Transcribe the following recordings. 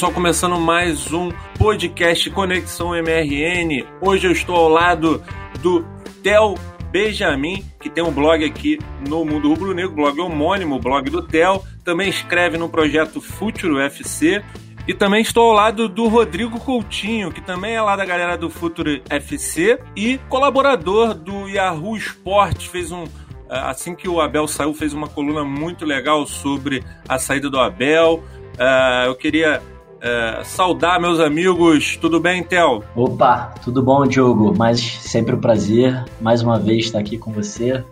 pessoal, começando mais um podcast Conexão MRN. Hoje eu estou ao lado do Theo Benjamin, que tem um blog aqui no Mundo Rubro Negro, blog homônimo, blog do Theo. Também escreve no projeto Futuro FC. E também estou ao lado do Rodrigo Coutinho, que também é lá da galera do Futuro FC e colaborador do Yahoo Esportes. Fez um. Assim que o Abel saiu, fez uma coluna muito legal sobre a saída do Abel. Uh, eu queria uh, saudar meus amigos. Tudo bem, Tel? Opa, tudo bom, Diogo? Mas sempre um prazer, mais uma vez, estar aqui com você.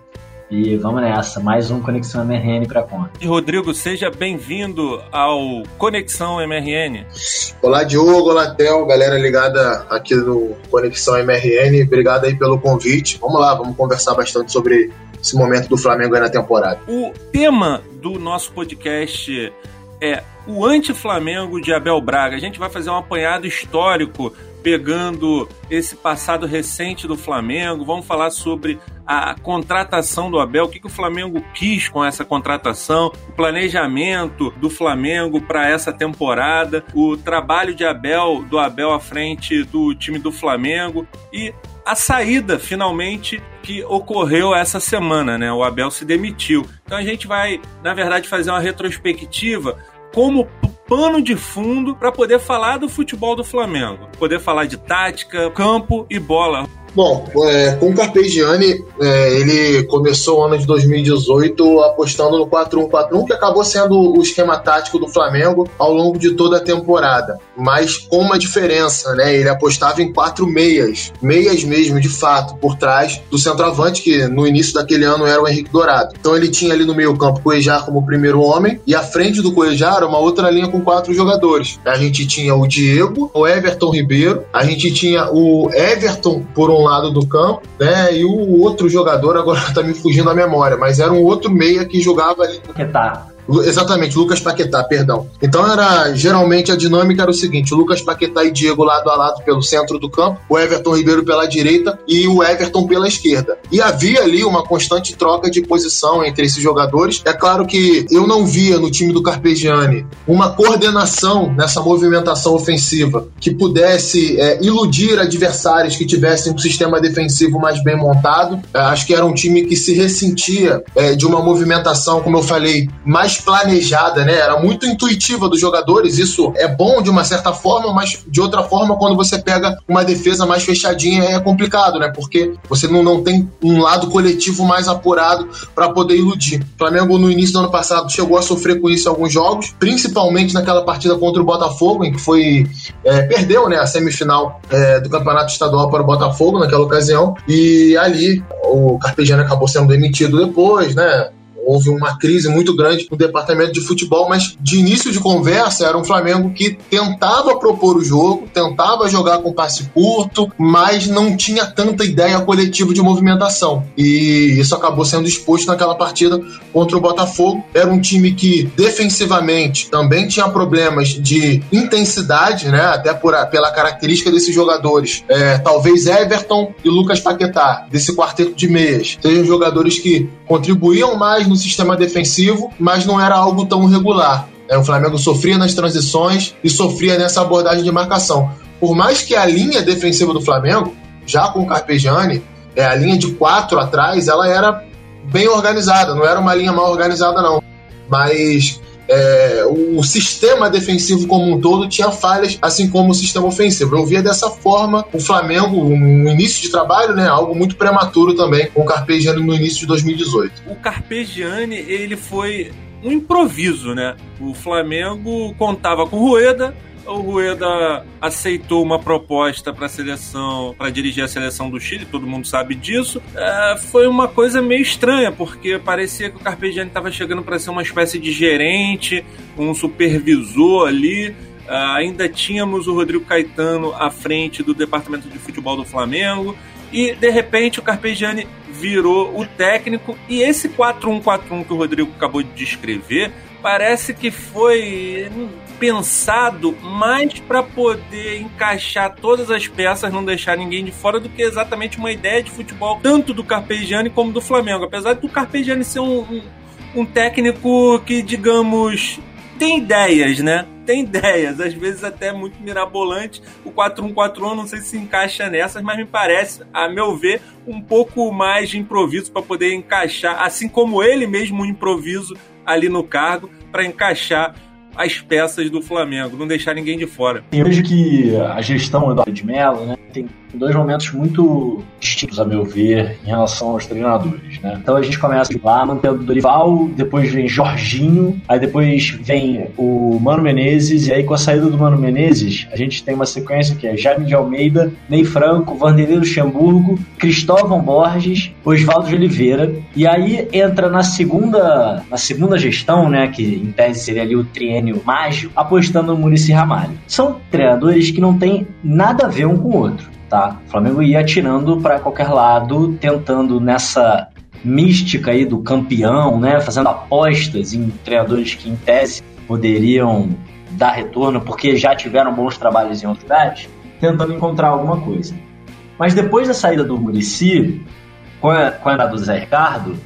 E vamos nessa, mais um Conexão MRN para conta. E Rodrigo, seja bem-vindo ao Conexão MRN. Olá, Diogo, olá, Theo, galera ligada aqui no Conexão MRN. Obrigado aí pelo convite. Vamos lá, vamos conversar bastante sobre esse momento do Flamengo aí na temporada. O tema do nosso podcast é o anti-Flamengo de Abel Braga. A gente vai fazer um apanhado histórico pegando esse passado recente do Flamengo. Vamos falar sobre a contratação do Abel, o que, que o Flamengo quis com essa contratação, o planejamento do Flamengo para essa temporada, o trabalho de Abel, do Abel à frente do time do Flamengo e a saída finalmente que ocorreu essa semana, né? O Abel se demitiu. Então a gente vai, na verdade, fazer uma retrospectiva como pano de fundo para poder falar do futebol do Flamengo, poder falar de tática, campo e bola. Bom, é, com o Carpegiani, é, ele começou o ano de 2018 apostando no 4-1-4-1, que acabou sendo o esquema tático do Flamengo ao longo de toda a temporada. Mas com uma diferença, né? Ele apostava em quatro meias, meias mesmo, de fato, por trás do centroavante, que no início daquele ano era o Henrique Dourado. Então ele tinha ali no meio-campo Coejar como primeiro homem, e à frente do Coejar uma outra linha com quatro jogadores. A gente tinha o Diego, o Everton Ribeiro, a gente tinha o Everton por um lado do campo, né? E o outro jogador, agora tá me fugindo a memória, mas era um outro meia que jogava ali. Que tá. Exatamente, Lucas Paquetá, perdão. Então era geralmente a dinâmica era o seguinte: Lucas Paquetá e Diego lado a lado pelo centro do campo, o Everton Ribeiro pela direita e o Everton pela esquerda. E havia ali uma constante troca de posição entre esses jogadores. É claro que eu não via no time do Carpegiani uma coordenação nessa movimentação ofensiva que pudesse é, iludir adversários que tivessem um sistema defensivo mais bem montado. É, acho que era um time que se ressentia é, de uma movimentação, como eu falei, mais planejada, né? Era muito intuitiva dos jogadores. Isso é bom de uma certa forma, mas de outra forma, quando você pega uma defesa mais fechadinha, é complicado, né? Porque você não, não tem um lado coletivo mais apurado para poder iludir. O Flamengo, no início do ano passado, chegou a sofrer com isso em alguns jogos, principalmente naquela partida contra o Botafogo, em que foi. É, perdeu né, a semifinal é, do Campeonato Estadual para o Botafogo naquela ocasião. E ali o Carpegiani acabou sendo demitido depois, né? Houve uma crise muito grande no departamento de futebol, mas de início de conversa era um Flamengo que tentava propor o jogo, tentava jogar com passe curto, mas não tinha tanta ideia coletiva de movimentação. E isso acabou sendo exposto naquela partida contra o Botafogo. Era um time que defensivamente também tinha problemas de intensidade, né? Até por, pela característica desses jogadores. É, talvez Everton e Lucas Paquetá, desse quarteto de meias, sejam jogadores que contribuíam mais no sistema defensivo, mas não era algo tão regular. É, o Flamengo sofria nas transições e sofria nessa abordagem de marcação. Por mais que a linha defensiva do Flamengo, já com o Carpegiani, é, a linha de quatro atrás, ela era bem organizada, não era uma linha mal organizada, não. Mas é, o sistema defensivo como um todo tinha falhas, assim como o sistema ofensivo. Eu via dessa forma o Flamengo, no início de trabalho, né, algo muito prematuro também, com o Carpegiani no início de 2018. O Carpegiani, ele foi um improviso, né? O Flamengo contava com Rueda, o Rueda aceitou uma proposta para a seleção, para dirigir a seleção do Chile, todo mundo sabe disso. É, foi uma coisa meio estranha, porque parecia que o Carpegiani estava chegando para ser uma espécie de gerente, um supervisor ali. Uh, ainda tínhamos o Rodrigo Caetano à frente do departamento de futebol do Flamengo. E de repente o Carpegiani virou o técnico. E esse 4-1-4-1 que o Rodrigo acabou de descrever parece que foi pensado mais para poder encaixar todas as peças, não deixar ninguém de fora, do que exatamente uma ideia de futebol, tanto do Carpegiani como do Flamengo. Apesar do Carpegiani ser um, um, um técnico que, digamos, tem ideias, né? tem ideias, às vezes até muito mirabolante. O 4-1-4-1 não sei se encaixa nessas, mas me parece, a meu ver, um pouco mais de improviso para poder encaixar, assim como ele mesmo um improviso ali no cargo para encaixar as peças do Flamengo, não deixar ninguém de fora. Eu vejo que a gestão do de Mello né, tem dois momentos muito distintos, a meu ver, em relação aos treinadores. Né? Então a gente começa lá mantendo Dorival, depois vem Jorginho, aí depois vem o Mano Menezes, e aí com a saída do Mano Menezes, a gente tem uma sequência que é Jaime de Almeida, Ney Franco, Vanderlei Luxemburgo, Cristóvão Borges, Oswaldo de Oliveira, e aí entra na segunda, na segunda gestão, né, que em tese seria ali o triênio mágico, apostando no Murici Ramalho. São treinadores que não têm nada a ver um com o outro tá? O Flamengo ia atirando para qualquer lado, tentando nessa mística aí do campeão, né? Fazendo apostas em treinadores que em tese poderiam dar retorno porque já tiveram bons trabalhos em outros lugares, tentando encontrar alguma coisa. Mas depois da saída do Murici, com a, com a do Zé Ricardo,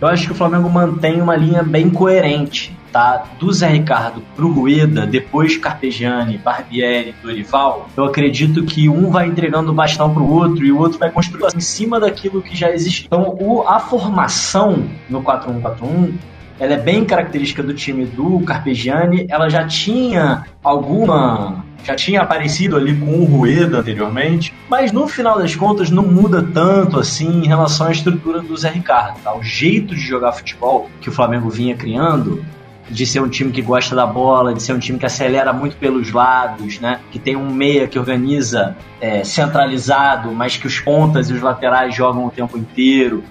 eu acho que o Flamengo mantém uma linha bem coerente tá? Do Zé Ricardo pro Rueda, depois Carpegiani, Barbieri, Dorival, eu acredito que um vai entregando o bastão pro outro e o outro vai construindo em cima daquilo que já existe. Então, o, a formação no 4-1-4-1 ela é bem característica do time do Carpegiani, ela já tinha alguma já tinha aparecido ali com o Rueda anteriormente, mas no final das contas não muda tanto assim em relação à estrutura do Zé Ricardo. Tá? O jeito de jogar futebol que o Flamengo vinha criando de ser um time que gosta da bola, de ser um time que acelera muito pelos lados, né? Que tem um meia que organiza é, centralizado, mas que os pontas e os laterais jogam o tempo inteiro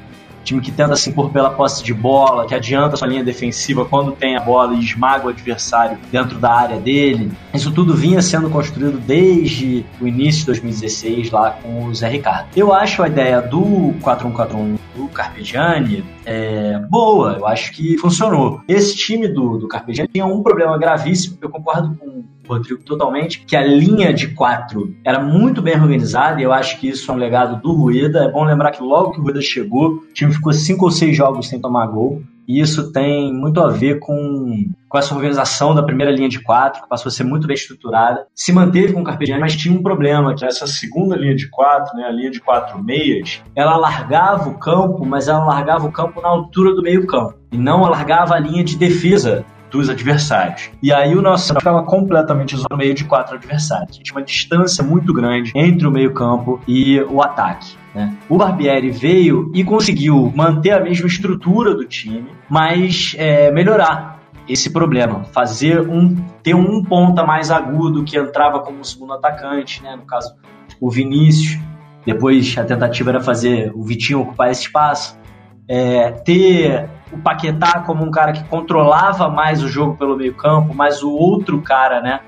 time que tenta se impor pela posse de bola, que adianta sua linha defensiva quando tem a bola e esmaga o adversário dentro da área dele. Isso tudo vinha sendo construído desde o início de 2016 lá com o Zé Ricardo. Eu acho a ideia do 4-1-4-1 do Carpegiani é, boa, eu acho que funcionou. Esse time do, do Carpegiani tinha um problema gravíssimo, eu concordo com Rodrigo totalmente, que a linha de quatro era muito bem organizada e eu acho que isso é um legado do Rueda. É bom lembrar que logo que o Rueda chegou, o time ficou cinco ou seis jogos sem tomar gol. E isso tem muito a ver com, com essa organização da primeira linha de quatro, que passou a ser muito bem estruturada. Se manteve com o Carpegiani, mas tinha um problema, essa segunda linha de quatro, né, a linha de quatro meias, ela alargava o campo, mas ela alargava o campo na altura do meio campo. E não alargava a linha de defesa dos adversários. E aí o nosso ficava completamente isolado no meio de quatro adversários. Tinha uma distância muito grande entre o meio-campo e o ataque. Né? O Barbieri veio e conseguiu manter a mesma estrutura do time, mas é, melhorar esse problema, fazer um ter um ponta mais agudo que entrava como segundo atacante, né? no caso o Vinícius. Depois a tentativa era fazer o Vitinho ocupar esse espaço, é, ter o Paquetá como um cara que controlava mais o jogo pelo meio campo, mas o outro cara, né,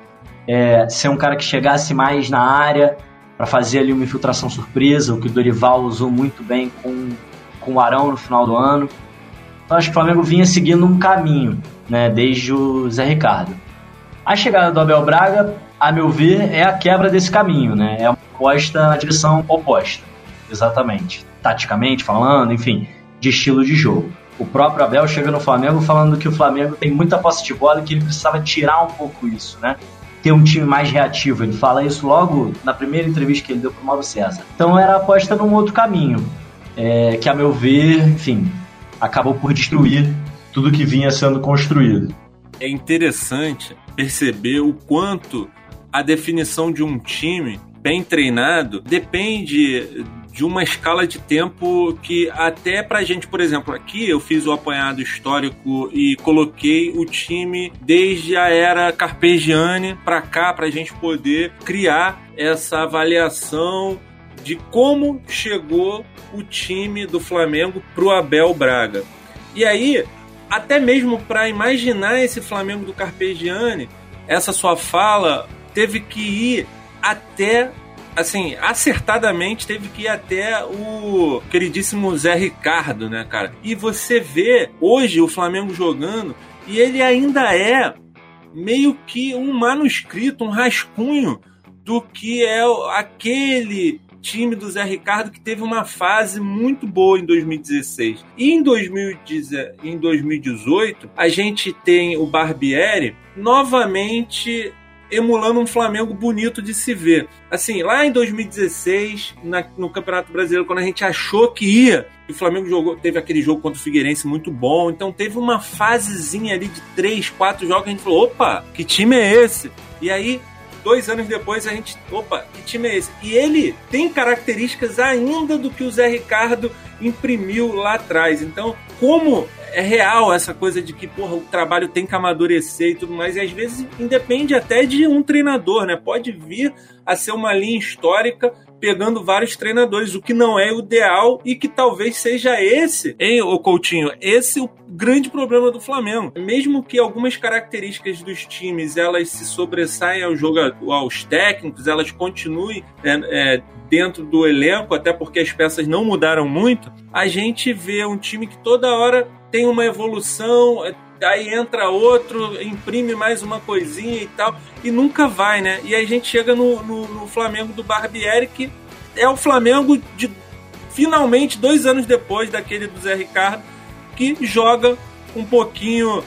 é, ser um cara que chegasse mais na área para fazer ali uma infiltração surpresa, o que o Dorival usou muito bem com, com o Arão no final do ano. Então acho que o Flamengo vinha seguindo um caminho, né, desde o Zé Ricardo. A chegada do Abel Braga, a meu ver, é a quebra desse caminho, né? É uma aposta na direção oposta, exatamente. Taticamente falando, enfim, de estilo de jogo. O próprio Abel chega no Flamengo falando que o Flamengo tem muita posse de bola e que ele precisava tirar um pouco isso, né? Ter um time mais reativo. Ele fala isso logo na primeira entrevista que ele deu para o Mauro César. Então era aposta num outro caminho, é, que a meu ver, enfim, acabou por destruir tudo que vinha sendo construído. É interessante perceber o quanto a definição de um time bem treinado depende de uma escala de tempo que até pra gente, por exemplo, aqui eu fiz o apanhado histórico e coloquei o time desde a era Carpegiani para cá pra gente poder criar essa avaliação de como chegou o time do Flamengo pro Abel Braga. E aí, até mesmo para imaginar esse Flamengo do Carpegiani, essa sua fala teve que ir até assim, acertadamente teve que ir até o queridíssimo Zé Ricardo, né, cara? E você vê hoje o Flamengo jogando e ele ainda é meio que um manuscrito, um rascunho do que é aquele time do Zé Ricardo que teve uma fase muito boa em 2016. E em, 2018, a gente tem o Barbieri novamente emulando um Flamengo bonito de se ver. Assim, lá em 2016, na, no Campeonato Brasileiro, quando a gente achou que ia, o Flamengo jogou, teve aquele jogo contra o Figueirense muito bom, então teve uma fasezinha ali de três, quatro jogos a gente falou: opa, que time é esse? E aí dois anos depois a gente, opa, que time é esse? E ele tem características ainda do que o Zé Ricardo imprimiu lá atrás. Então, como é real essa coisa de que, porra, o trabalho tem que amadurecer e tudo mais, e às vezes independe até de um treinador, né? Pode vir a ser uma linha histórica pegando vários treinadores, o que não é o ideal e que talvez seja esse, hein, o Coutinho, esse o grande problema do Flamengo. Mesmo que algumas características dos times elas se sobressaem ao jogo, aos técnicos, elas continuem é, é, dentro do elenco, até porque as peças não mudaram muito, a gente vê um time que toda hora tem uma evolução, aí entra outro, imprime mais uma coisinha e tal, e nunca vai, né? E aí a gente chega no, no, no Flamengo do Barbieri, que é o Flamengo de finalmente, dois anos depois daquele do Zé Ricardo, que joga um pouquinho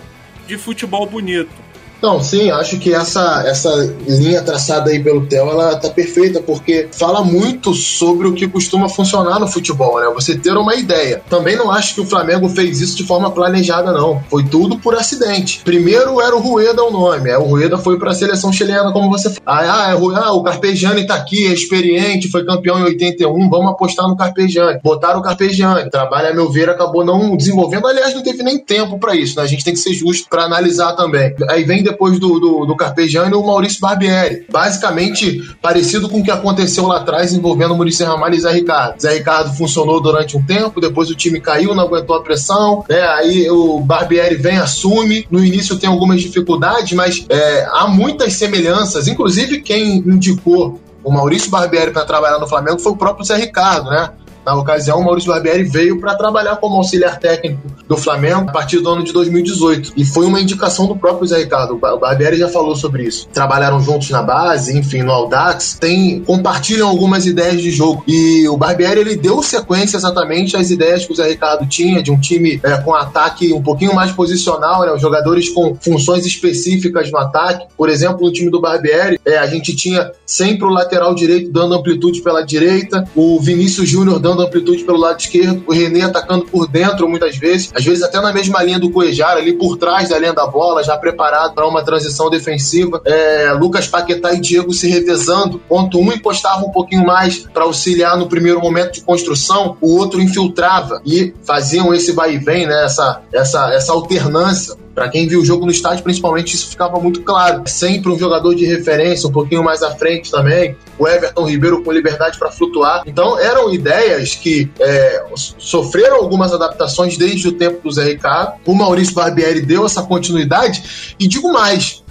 de futebol bonito. Não, sim, acho que essa, essa linha traçada aí pelo Theo, ela tá perfeita, porque fala muito sobre o que costuma funcionar no futebol, né? Você ter uma ideia. Também não acho que o Flamengo fez isso de forma planejada, não. Foi tudo por acidente. Primeiro era o Rueda o nome, é, o Rueda foi para a seleção chilena, como você falou. Ah, é, ah, o Carpegiani tá aqui, é experiente, foi campeão em 81, vamos apostar no Carpegiani. Botaram o Carpegiani. Trabalho, a meu ver, acabou não desenvolvendo. Aliás, não teve nem tempo para isso, né? A gente tem que ser justo para analisar também. Aí vem depois do, do, do Carpegiani, o Maurício Barbieri. Basicamente, parecido com o que aconteceu lá atrás envolvendo o Maurício Ramalho e Zé Ricardo. Zé Ricardo funcionou durante um tempo, depois o time caiu, não aguentou a pressão, né? aí o Barbieri vem, assume. No início tem algumas dificuldades, mas é, há muitas semelhanças. Inclusive, quem indicou o Maurício Barbieri para trabalhar no Flamengo foi o próprio Zé Ricardo, né? Na ocasião, o Maurício Barbieri veio para trabalhar como auxiliar técnico do Flamengo a partir do ano de 2018. E foi uma indicação do próprio Zé Ricardo. O Barbieri já falou sobre isso. Trabalharam juntos na base, enfim, no Audax, tem, compartilham algumas ideias de jogo. E o Barbieri ele deu sequência exatamente às ideias que o Zé Ricardo tinha de um time é, com ataque um pouquinho mais posicional, né? Os jogadores com funções específicas no ataque. Por exemplo, no time do Barbieri, é, a gente tinha sempre o lateral direito dando amplitude pela direita, o Vinícius Júnior dando amplitude pelo lado esquerdo, o René atacando por dentro muitas vezes, às vezes até na mesma linha do Cuejar, ali por trás da linha da bola, já preparado para uma transição defensiva. É, Lucas Paquetá e Diego se revezando, ponto um encostava um pouquinho mais para auxiliar no primeiro momento de construção, o outro infiltrava e faziam esse vai e vem, né, essa, essa, essa alternância para quem viu o jogo no estádio, principalmente, isso ficava muito claro. Sempre um jogador de referência, um pouquinho mais à frente também. O Everton Ribeiro com liberdade para flutuar. Então, eram ideias que é, sofreram algumas adaptações desde o tempo do Zé Ricardo. O Maurício Barbieri deu essa continuidade. E digo mais,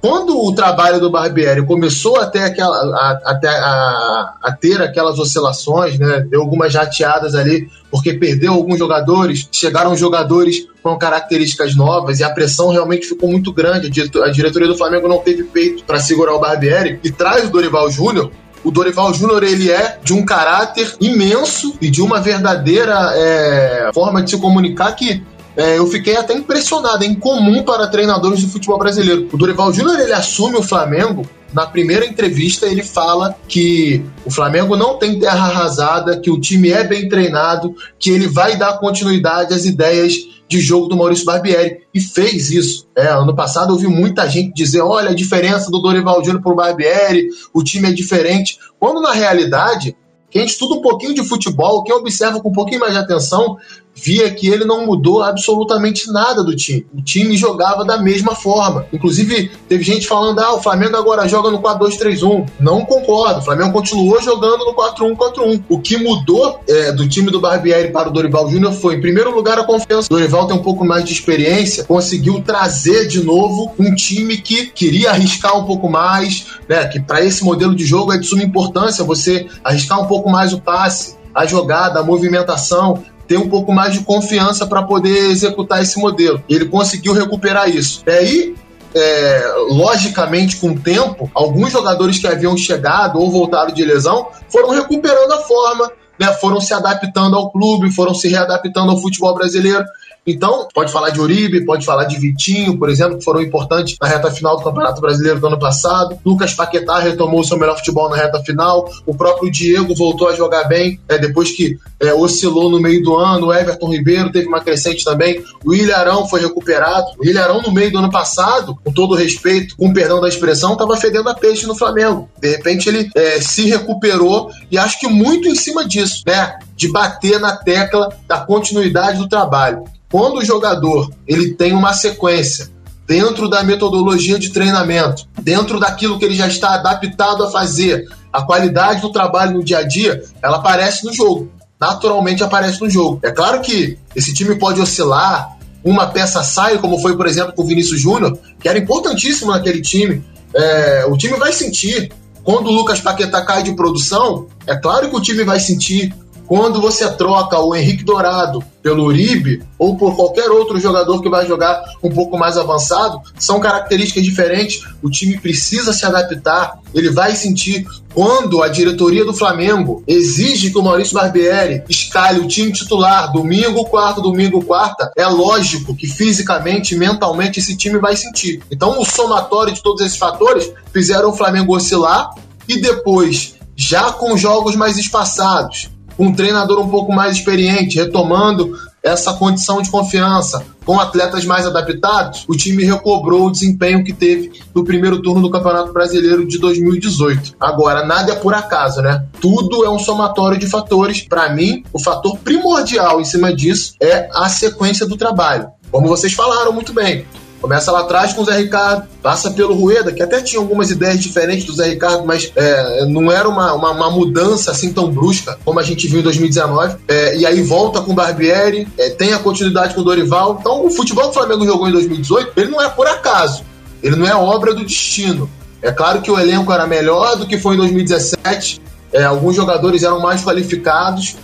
quando o trabalho do Barbieri começou a ter, aquela, a, a, a, ter aquelas oscilações, né, deu algumas jateadas ali, porque perdeu alguns jogadores, chegaram jogadores com características novas e a pressão realmente ficou muito grande. A diretoria do Flamengo não teve peito para segurar o Barbieri e traz o Dorival Júnior. O Dorival Júnior ele é de um caráter imenso e de uma verdadeira é, forma de se comunicar que é, eu fiquei até impressionado, é incomum para treinadores do futebol brasileiro. O Dorival Júnior ele assume o Flamengo. Na primeira entrevista, ele fala que o Flamengo não tem terra arrasada, que o time é bem treinado, que ele vai dar continuidade às ideias de jogo do Maurício Barbieri. E fez isso. É, ano passado eu vi muita gente dizer: olha, a diferença do Dorival Júnior para o Barbieri, o time é diferente. Quando na realidade, quem estuda um pouquinho de futebol, quem observa com um pouquinho mais de atenção, via que ele não mudou absolutamente nada do time. O time jogava da mesma forma. Inclusive, teve gente falando: ah, o Flamengo agora joga no 4-2-3-1. Não concordo. O Flamengo continuou jogando no 4-1-4-1. O que mudou é, do time do Barbieri para o Dorival Júnior foi, em primeiro lugar, a confiança. O Dorival tem um pouco mais de experiência, conseguiu trazer de novo um time que queria arriscar um pouco mais, né? Que para esse modelo de jogo é de suma importância você arriscar um pouco mais o passe, a jogada, a movimentação, ter um pouco mais de confiança para poder executar esse modelo. Ele conseguiu recuperar isso. E aí, é, logicamente, com o tempo, alguns jogadores que haviam chegado ou voltado de lesão foram recuperando a forma, né, foram se adaptando ao clube, foram se readaptando ao futebol brasileiro. Então, pode falar de Uribe, pode falar de Vitinho, por exemplo, que foram importantes na reta final do Campeonato Brasileiro do ano passado. Lucas Paquetá retomou o seu melhor futebol na reta final. O próprio Diego voltou a jogar bem é, depois que é, oscilou no meio do ano. O Everton Ribeiro teve uma crescente também. O Ilharão foi recuperado. O Ilharão, no meio do ano passado, com todo respeito, com perdão da expressão, estava fedendo a peixe no Flamengo. De repente ele é, se recuperou e acho que muito em cima disso, né? De bater na tecla da continuidade do trabalho. Quando o jogador ele tem uma sequência dentro da metodologia de treinamento, dentro daquilo que ele já está adaptado a fazer, a qualidade do trabalho no dia a dia, ela aparece no jogo. Naturalmente aparece no jogo. É claro que esse time pode oscilar, uma peça sai, como foi, por exemplo, com o Vinícius Júnior, que era importantíssimo naquele time. É, o time vai sentir. Quando o Lucas Paquetá cai de produção, é claro que o time vai sentir quando você troca o Henrique Dourado pelo Uribe ou por qualquer outro jogador que vai jogar um pouco mais avançado, são características diferentes. O time precisa se adaptar. Ele vai sentir quando a diretoria do Flamengo exige que o Maurício Barbieri escale o time titular domingo, quarto, domingo, quarta. É lógico que fisicamente, mentalmente, esse time vai sentir. Então, o somatório de todos esses fatores fizeram o Flamengo oscilar e depois, já com jogos mais espaçados, um treinador um pouco mais experiente, retomando essa condição de confiança, com atletas mais adaptados, o time recobrou o desempenho que teve no primeiro turno do Campeonato Brasileiro de 2018. Agora, nada é por acaso, né? Tudo é um somatório de fatores. Para mim, o fator primordial em cima disso é a sequência do trabalho. Como vocês falaram muito bem, Começa lá atrás com o Zé Ricardo, passa pelo Rueda, que até tinha algumas ideias diferentes do Zé Ricardo, mas é, não era uma, uma, uma, mudança assim tão brusca como a gente viu em 2019. É, e aí volta com o Barbieri, é, tem a continuidade com o Dorival. Então o futebol que o Flamengo jogou em 2018, ele não é por acaso, ele não é obra do destino. É claro que o elenco era melhor do que foi em 2017, é, alguns jogadores eram mais qualificados,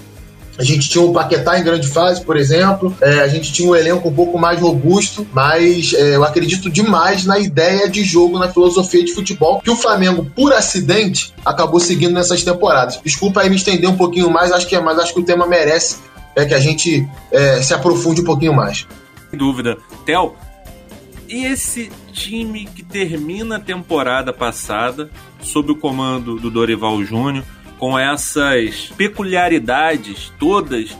a gente tinha o Paquetá em grande fase, por exemplo. É, a gente tinha um elenco um pouco mais robusto, mas é, eu acredito demais na ideia de jogo, na filosofia de futebol que o Flamengo, por acidente, acabou seguindo nessas temporadas. Desculpa aí me estender um pouquinho mais, acho que é, mas acho que o tema merece é, que a gente é, se aprofunde um pouquinho mais. Sem dúvida. Theo, e esse time que termina a temporada passada sob o comando do Dorival Júnior? Com essas peculiaridades todas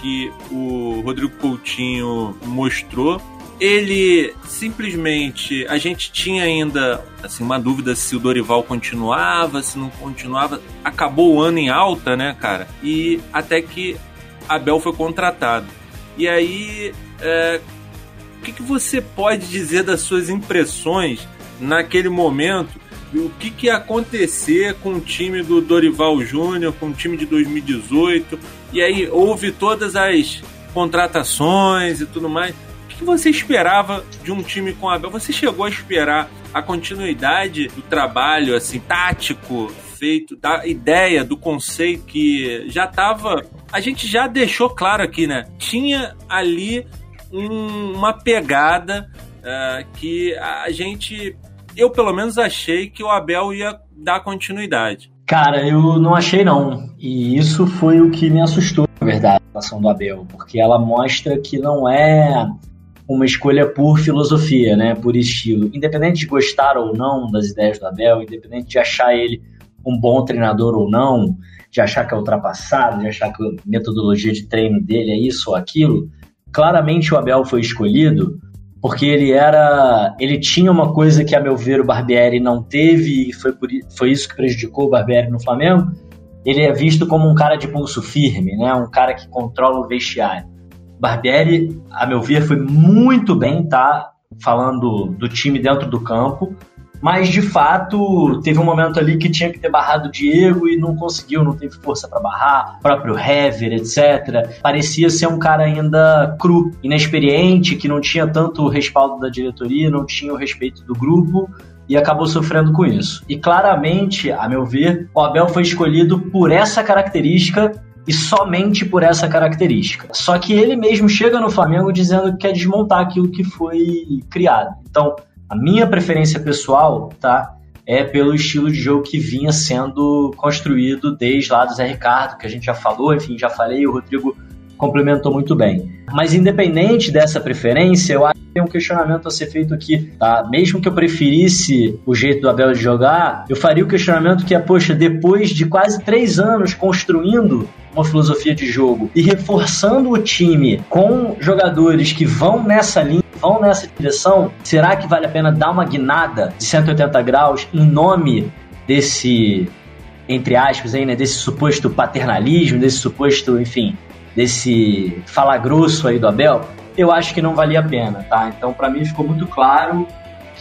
que o Rodrigo Coutinho mostrou. Ele simplesmente. A gente tinha ainda assim, uma dúvida se o Dorival continuava, se não continuava. Acabou o ano em alta, né, cara? E até que Abel foi contratado. E aí, é, o que, que você pode dizer das suas impressões naquele momento? O que, que ia acontecer com o time do Dorival Júnior, com o time de 2018. E aí houve todas as contratações e tudo mais. O que, você esperava de um time com Abel? Você chegou a esperar a continuidade do trabalho assim tático feito, da ideia, do conceito que já estava. A gente já deixou claro aqui, né? Tinha ali um, uma pegada uh, que a gente eu pelo menos achei que o Abel ia dar continuidade. Cara, eu não achei não. E isso foi o que me assustou, na verdade, a ação do Abel, porque ela mostra que não é uma escolha por filosofia, né, por estilo. Independente de gostar ou não das ideias do Abel, independente de achar ele um bom treinador ou não, de achar que é ultrapassado, de achar que a metodologia de treino dele é isso ou aquilo, claramente o Abel foi escolhido porque ele era, ele tinha uma coisa que a meu ver o Barbieri não teve e foi por, foi isso que prejudicou o Barbieri no Flamengo. Ele é visto como um cara de pulso firme, né? Um cara que controla o vestiário. Barbieri, a meu ver, foi muito bem, tá? Falando do time dentro do campo, mas de fato teve um momento ali que tinha que ter barrado o Diego e não conseguiu, não teve força para barrar, próprio Hever, etc. Parecia ser um cara ainda cru, inexperiente, que não tinha tanto o respaldo da diretoria, não tinha o respeito do grupo e acabou sofrendo com isso. E claramente, a meu ver, o Abel foi escolhido por essa característica e somente por essa característica. Só que ele mesmo chega no Flamengo dizendo que quer desmontar aquilo que foi criado. Então, A minha preferência pessoal, tá? É pelo estilo de jogo que vinha sendo construído desde lá do Zé Ricardo, que a gente já falou, enfim, já falei, o Rodrigo complementou muito bem. Mas independente dessa preferência, eu acho que tem um questionamento a ser feito aqui, tá? Mesmo que eu preferisse o jeito do Abel de jogar, eu faria o questionamento que é, poxa, depois de quase três anos construindo uma filosofia de jogo e reforçando o time com jogadores que vão nessa linha, vão nessa direção, será que vale a pena dar uma guinada de 180 graus em nome desse entre aspas aí, né, desse suposto paternalismo, desse suposto, enfim, desse fala grosso aí do Abel, eu acho que não valia a pena, tá? Então, para mim ficou muito claro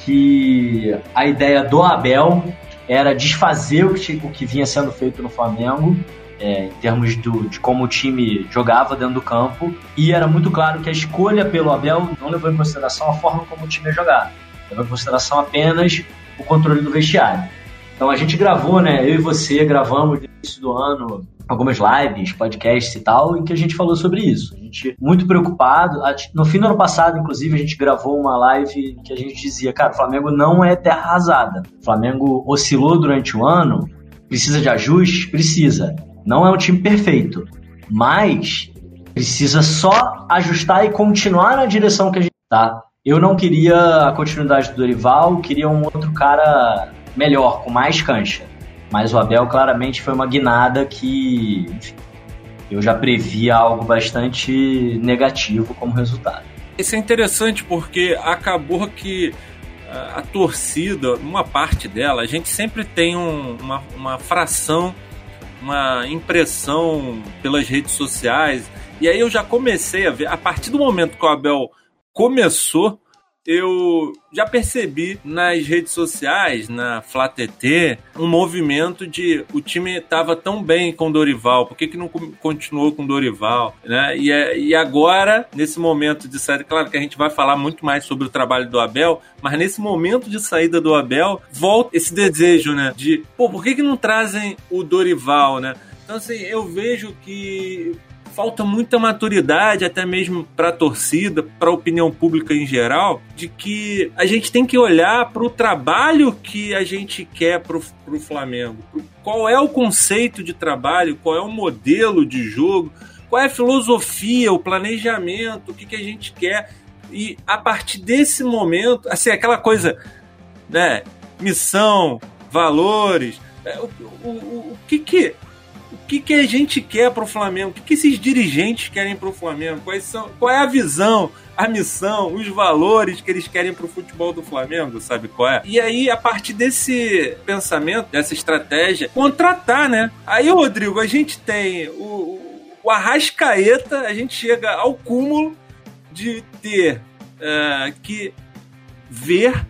que a ideia do Abel era desfazer o que, o que vinha sendo feito no Flamengo, é, em termos do, de como o time jogava dentro do campo, e era muito claro que a escolha pelo Abel não levou em consideração a forma como o time ia jogar, levou em consideração apenas o controle do vestiário. Então a gente gravou, né? Eu e você gravamos no início do ano algumas lives, podcasts e tal, em que a gente falou sobre isso. A gente muito preocupado. No fim do ano passado, inclusive, a gente gravou uma live em que a gente dizia, cara, o Flamengo não é terra arrasada. O Flamengo oscilou durante o ano, precisa de ajustes? Precisa. Não é um time perfeito, mas precisa só ajustar e continuar na direção que a gente tá. Eu não queria a continuidade do Dorival, queria um outro cara melhor, com mais cancha. Mas o Abel claramente foi uma guinada que, enfim, eu já previa algo bastante negativo como resultado. Isso é interessante porque acabou que a torcida, uma parte dela, a gente sempre tem um, uma, uma fração, uma impressão pelas redes sociais. E aí eu já comecei a ver, a partir do momento que o Abel começou, eu já percebi nas redes sociais, na FlaTT, um movimento de o time estava tão bem com Dorival, por que, que não continuou com Dorival? Né? E, é, e agora, nesse momento de saída, claro que a gente vai falar muito mais sobre o trabalho do Abel, mas nesse momento de saída do Abel, volta esse desejo, né? De, pô, por que, que não trazem o Dorival, né? Então, assim, eu vejo que falta muita maturidade, até mesmo para a torcida, para a opinião pública em geral, de que a gente tem que olhar para o trabalho que a gente quer para o Flamengo. Qual é o conceito de trabalho, qual é o modelo de jogo, qual é a filosofia, o planejamento, o que, que a gente quer. E a partir desse momento, assim, aquela coisa, né? Missão, valores, é, o, o, o, o que que que, que a gente quer para o Flamengo, o que, que esses dirigentes querem para o Flamengo, Quais são, qual é a visão, a missão, os valores que eles querem para o futebol do Flamengo, sabe qual é? E aí, a partir desse pensamento, dessa estratégia, contratar, né? Aí, Rodrigo, a gente tem o, o Arrascaeta, a gente chega ao cúmulo de ter uh, que ver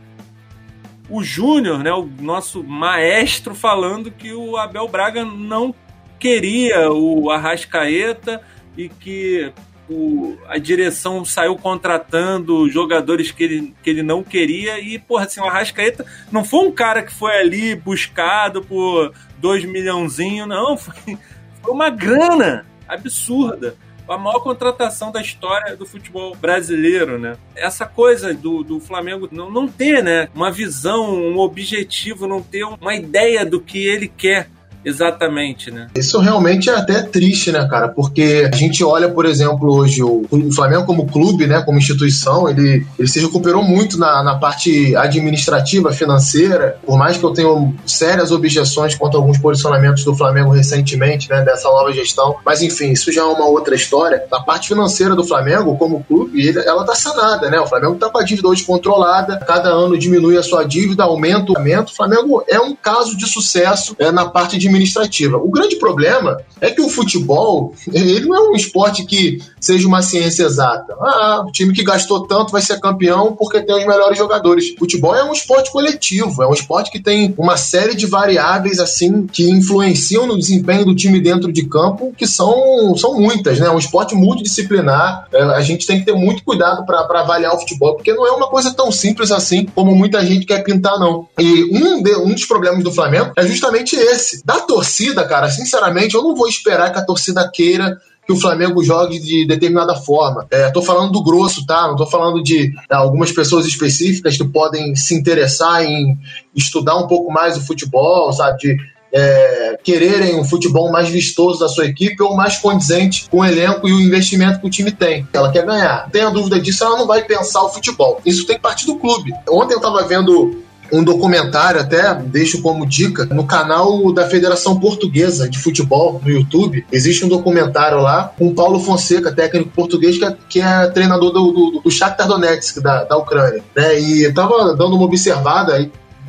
o Júnior, né, o nosso maestro, falando que o Abel Braga não queria o Arrascaeta e que o, a direção saiu contratando jogadores que ele, que ele não queria e, porra, assim, o Arrascaeta não foi um cara que foi ali buscado por dois milhãozinho, não, foi, foi uma grana absurda. A maior contratação da história do futebol brasileiro, né? Essa coisa do, do Flamengo não, não ter, né? Uma visão, um objetivo, não ter uma ideia do que ele quer Exatamente, né? Isso realmente é até triste, né, cara? Porque a gente olha, por exemplo, hoje o, o Flamengo como clube, né, como instituição, ele, ele se recuperou muito na, na parte administrativa, financeira. Por mais que eu tenha sérias objeções quanto a alguns posicionamentos do Flamengo recentemente, né, dessa nova gestão. Mas enfim, isso já é uma outra história. A parte financeira do Flamengo, como clube, ele, ela tá sanada, né? O Flamengo tá com a dívida hoje controlada, cada ano diminui a sua dívida, aumenta o aumento. O Flamengo é um caso de sucesso é, na parte de administrativa. O grande problema é que o futebol, ele não é um esporte que seja uma ciência exata. Ah, o time que gastou tanto vai ser campeão porque tem os melhores jogadores. Futebol é um esporte coletivo, é um esporte que tem uma série de variáveis assim que influenciam no desempenho do time dentro de campo, que são, são muitas, né? É um esporte multidisciplinar. É, a gente tem que ter muito cuidado para avaliar o futebol, porque não é uma coisa tão simples assim como muita gente quer pintar, não. E um, de, um dos problemas do Flamengo é justamente esse. Da torcida, cara, sinceramente, eu não vou esperar que a torcida queira que o Flamengo jogue de determinada forma. É, tô falando do grosso, tá? Não tô falando de é, algumas pessoas específicas que podem se interessar em estudar um pouco mais o futebol, sabe? De é, quererem um futebol mais vistoso da sua equipe ou mais condizente com o elenco e o investimento que o time tem. Ela quer ganhar. Tenha dúvida disso, ela não vai pensar o futebol. Isso tem que partir do clube. Ontem eu estava vendo um documentário, até deixo como dica, no canal da Federação Portuguesa de Futebol, no YouTube. Existe um documentário lá com Paulo Fonseca, técnico português, que é, que é treinador do, do, do Shakhtar Donetsk, da, da Ucrânia. Né? E tava dando uma observada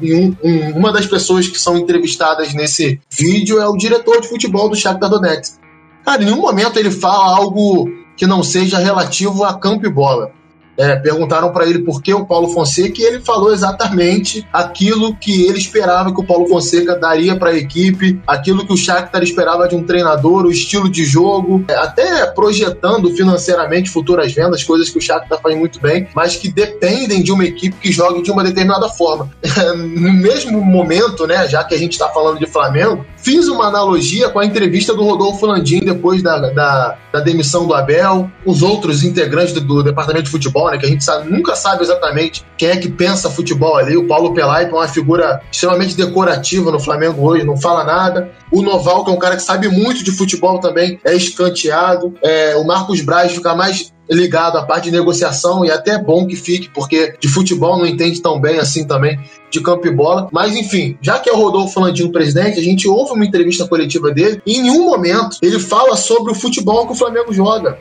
e um, um, uma das pessoas que são entrevistadas nesse vídeo é o diretor de futebol do Shakhtar Donetsk. Cara, em nenhum momento ele fala algo que não seja relativo a campo e bola. É, perguntaram para ele por que o Paulo Fonseca e ele falou exatamente aquilo que ele esperava que o Paulo Fonseca daria para a equipe, aquilo que o Shakhtar esperava de um treinador, o estilo de jogo, é, até projetando financeiramente futuras vendas, coisas que o Shakhtar faz muito bem, mas que dependem de uma equipe que jogue de uma determinada forma. no mesmo momento, né, já que a gente está falando de Flamengo, fiz uma analogia com a entrevista do Rodolfo Landim depois da, da, da demissão do Abel, os outros integrantes do, do departamento de futebol né? Que a gente sabe, nunca sabe exatamente quem é que pensa futebol ali. O Paulo Pelaipa é uma figura extremamente decorativa no Flamengo hoje, não fala nada. O Noval, que é um cara que sabe muito de futebol também, é escanteado. É, o Marcos Braz fica mais ligado à parte de negociação e até é bom que fique, porque de futebol não entende tão bem assim também de campo e bola. Mas enfim, já que é o Rodolfo Landino presidente, a gente ouve uma entrevista coletiva dele e em nenhum momento ele fala sobre o futebol que o Flamengo joga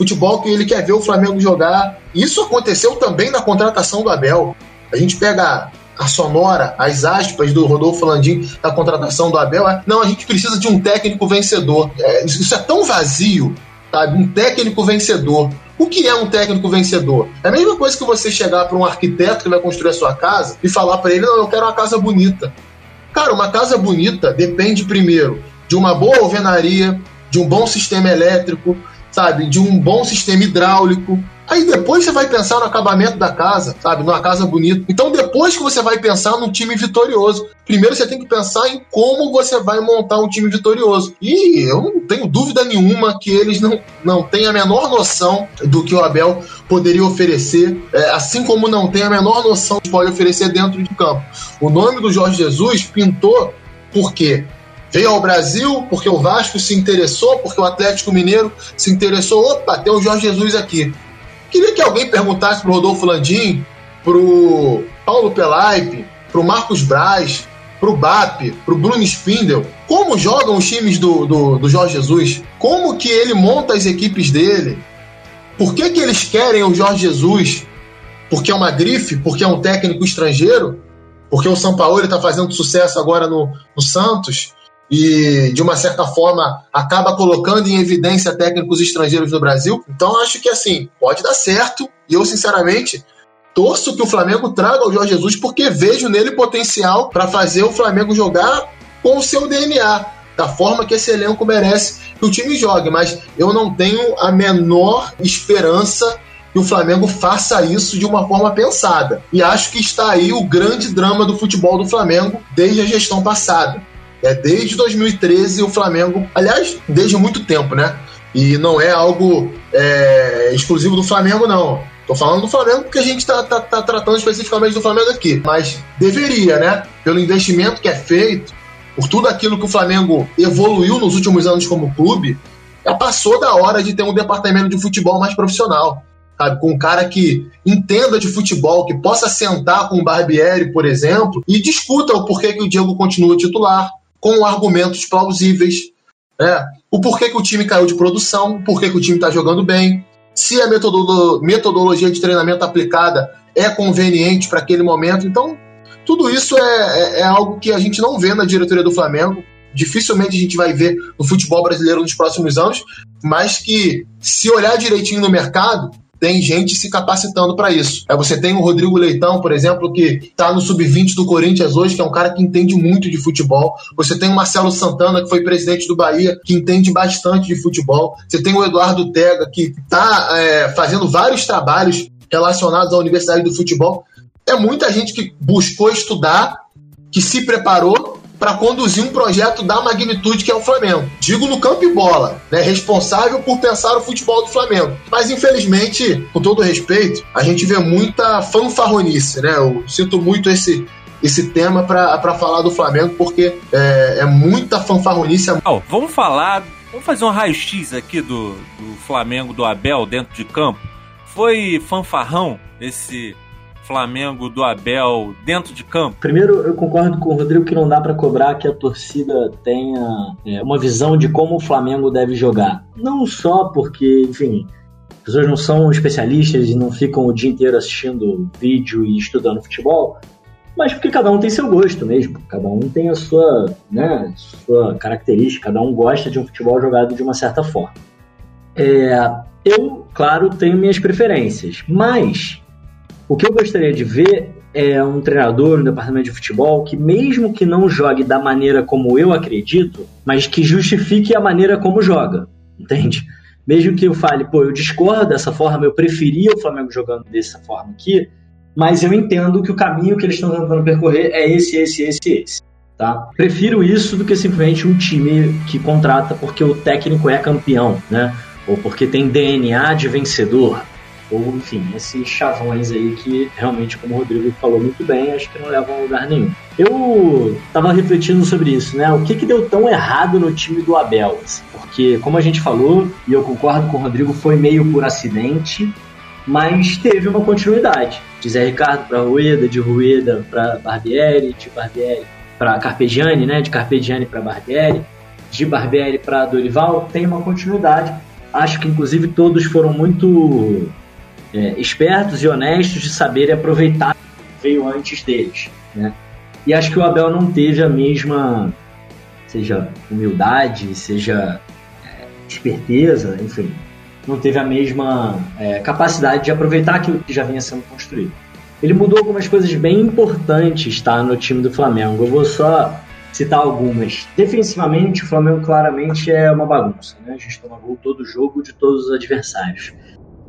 futebol que ele quer ver o Flamengo jogar. Isso aconteceu também na contratação do Abel. A gente pega a sonora, as aspas do Rodolfo Landim na contratação do Abel. É, não, a gente precisa de um técnico vencedor. É, isso é tão vazio, sabe? Um técnico vencedor. O que é um técnico vencedor? É a mesma coisa que você chegar para um arquiteto que vai construir a sua casa e falar para ele: não, eu quero uma casa bonita. Cara, uma casa bonita depende primeiro de uma boa alvenaria, de um bom sistema elétrico, sabe, de um bom sistema hidráulico. Aí depois você vai pensar no acabamento da casa, sabe, numa casa bonita. Então depois que você vai pensar num time vitorioso, primeiro você tem que pensar em como você vai montar um time vitorioso. E eu não tenho dúvida nenhuma que eles não, não têm a menor noção do que o Abel poderia oferecer, é, assim como não tem a menor noção do que pode oferecer dentro de campo. O nome do Jorge Jesus pintou porque Veio ao Brasil porque o Vasco se interessou, porque o Atlético Mineiro se interessou. Opa, tem o Jorge Jesus aqui. Queria que alguém perguntasse pro Rodolfo Landim, pro Paulo Pelaipe, pro Marcos Braz, pro BAP, pro Bruno Spindel, como jogam os times do, do, do Jorge Jesus, como que ele monta as equipes dele, por que, que eles querem o Jorge Jesus? Porque é uma grife? Porque é um técnico estrangeiro? Porque o São Paulo está fazendo sucesso agora no, no Santos? E, de uma certa forma, acaba colocando em evidência técnicos estrangeiros no Brasil. Então, acho que, assim, pode dar certo. E eu, sinceramente, torço que o Flamengo traga o Jorge Jesus, porque vejo nele potencial para fazer o Flamengo jogar com o seu DNA, da forma que esse elenco merece que o time jogue. Mas eu não tenho a menor esperança que o Flamengo faça isso de uma forma pensada. E acho que está aí o grande drama do futebol do Flamengo desde a gestão passada. É desde 2013 o Flamengo, aliás, desde muito tempo, né? E não é algo é, exclusivo do Flamengo, não. Tô falando do Flamengo porque a gente tá, tá, tá, tratando especificamente do Flamengo aqui. Mas deveria, né? Pelo investimento que é feito, por tudo aquilo que o Flamengo evoluiu nos últimos anos como clube, já passou da hora de ter um departamento de futebol mais profissional. Sabe? Com um cara que entenda de futebol, que possa sentar com o Barbieri, por exemplo, e discuta o porquê que o Diego continua titular, com argumentos plausíveis. Né? O porquê que o time caiu de produção, o porquê que o time está jogando bem, se a metodolo metodologia de treinamento aplicada é conveniente para aquele momento. Então, tudo isso é, é, é, algo que a gente não vê na diretoria do Flamengo. Dificilmente a gente vai ver no futebol brasileiro nos próximos anos, mas que, se olhar direitinho no mercado, tem gente se capacitando para isso. É, você tem o Rodrigo Leitão, por exemplo, que está no sub-20 do Corinthians hoje, que é um cara que entende muito de futebol. Você tem o Marcelo Santana, que foi presidente do Bahia, que entende bastante de futebol. Você tem o Eduardo Tega, que está é, fazendo vários trabalhos relacionados à Universidade do Futebol. É muita gente que buscou estudar, que se preparou para conduzir um projeto da magnitude que é o Flamengo. Digo no campo e bola, né? Responsável por pensar o futebol do Flamengo. Mas infelizmente, com todo respeito, a gente vê muita fanfarronice, né? Eu sinto muito esse esse tema para falar do Flamengo, porque é, é muita fanfarronice. Oh, vamos falar, vamos fazer um raio-x aqui do, do Flamengo, do Abel, dentro de campo. Foi fanfarrão esse Flamengo do Abel dentro de campo? Primeiro, eu concordo com o Rodrigo que não dá para cobrar que a torcida tenha é, uma visão de como o Flamengo deve jogar. Não só porque, enfim, as pessoas não são especialistas e não ficam o dia inteiro assistindo vídeo e estudando futebol, mas porque cada um tem seu gosto mesmo, cada um tem a sua, né, sua característica, cada um gosta de um futebol jogado de uma certa forma. É, eu, claro, tenho minhas preferências, mas o que eu gostaria de ver é um treinador no departamento de futebol que, mesmo que não jogue da maneira como eu acredito, mas que justifique a maneira como joga, entende? Mesmo que eu fale, pô, eu discordo dessa forma, eu preferia o Flamengo jogando dessa forma aqui, mas eu entendo que o caminho que eles estão tentando percorrer é esse, esse, esse, esse. Tá? Prefiro isso do que simplesmente um time que contrata porque o técnico é campeão, né? Ou porque tem DNA de vencedor ou enfim, esses chavões aí que realmente, como o Rodrigo falou muito bem, acho que não levam a lugar nenhum. Eu tava refletindo sobre isso, né? O que que deu tão errado no time do Abel? Porque, como a gente falou, e eu concordo com o Rodrigo, foi meio por acidente, mas teve uma continuidade. De Zé Ricardo para Rueda, de Rueda para Barbieri, de Barbieri para Carpegiani, né? De Carpegiani para Barbieri, de Barbieri para Dorival, tem uma continuidade. Acho que inclusive todos foram muito é, espertos e honestos de saberem aproveitar o que veio antes deles. Né? E acho que o Abel não teve a mesma, seja humildade, seja é, esperteza, enfim, não teve a mesma é, capacidade de aproveitar aquilo que já vinha sendo construído. Ele mudou algumas coisas bem importantes tá, no time do Flamengo. Eu vou só citar algumas. Defensivamente, o Flamengo claramente é uma bagunça. Né? A gente toma gol todo jogo de todos os adversários.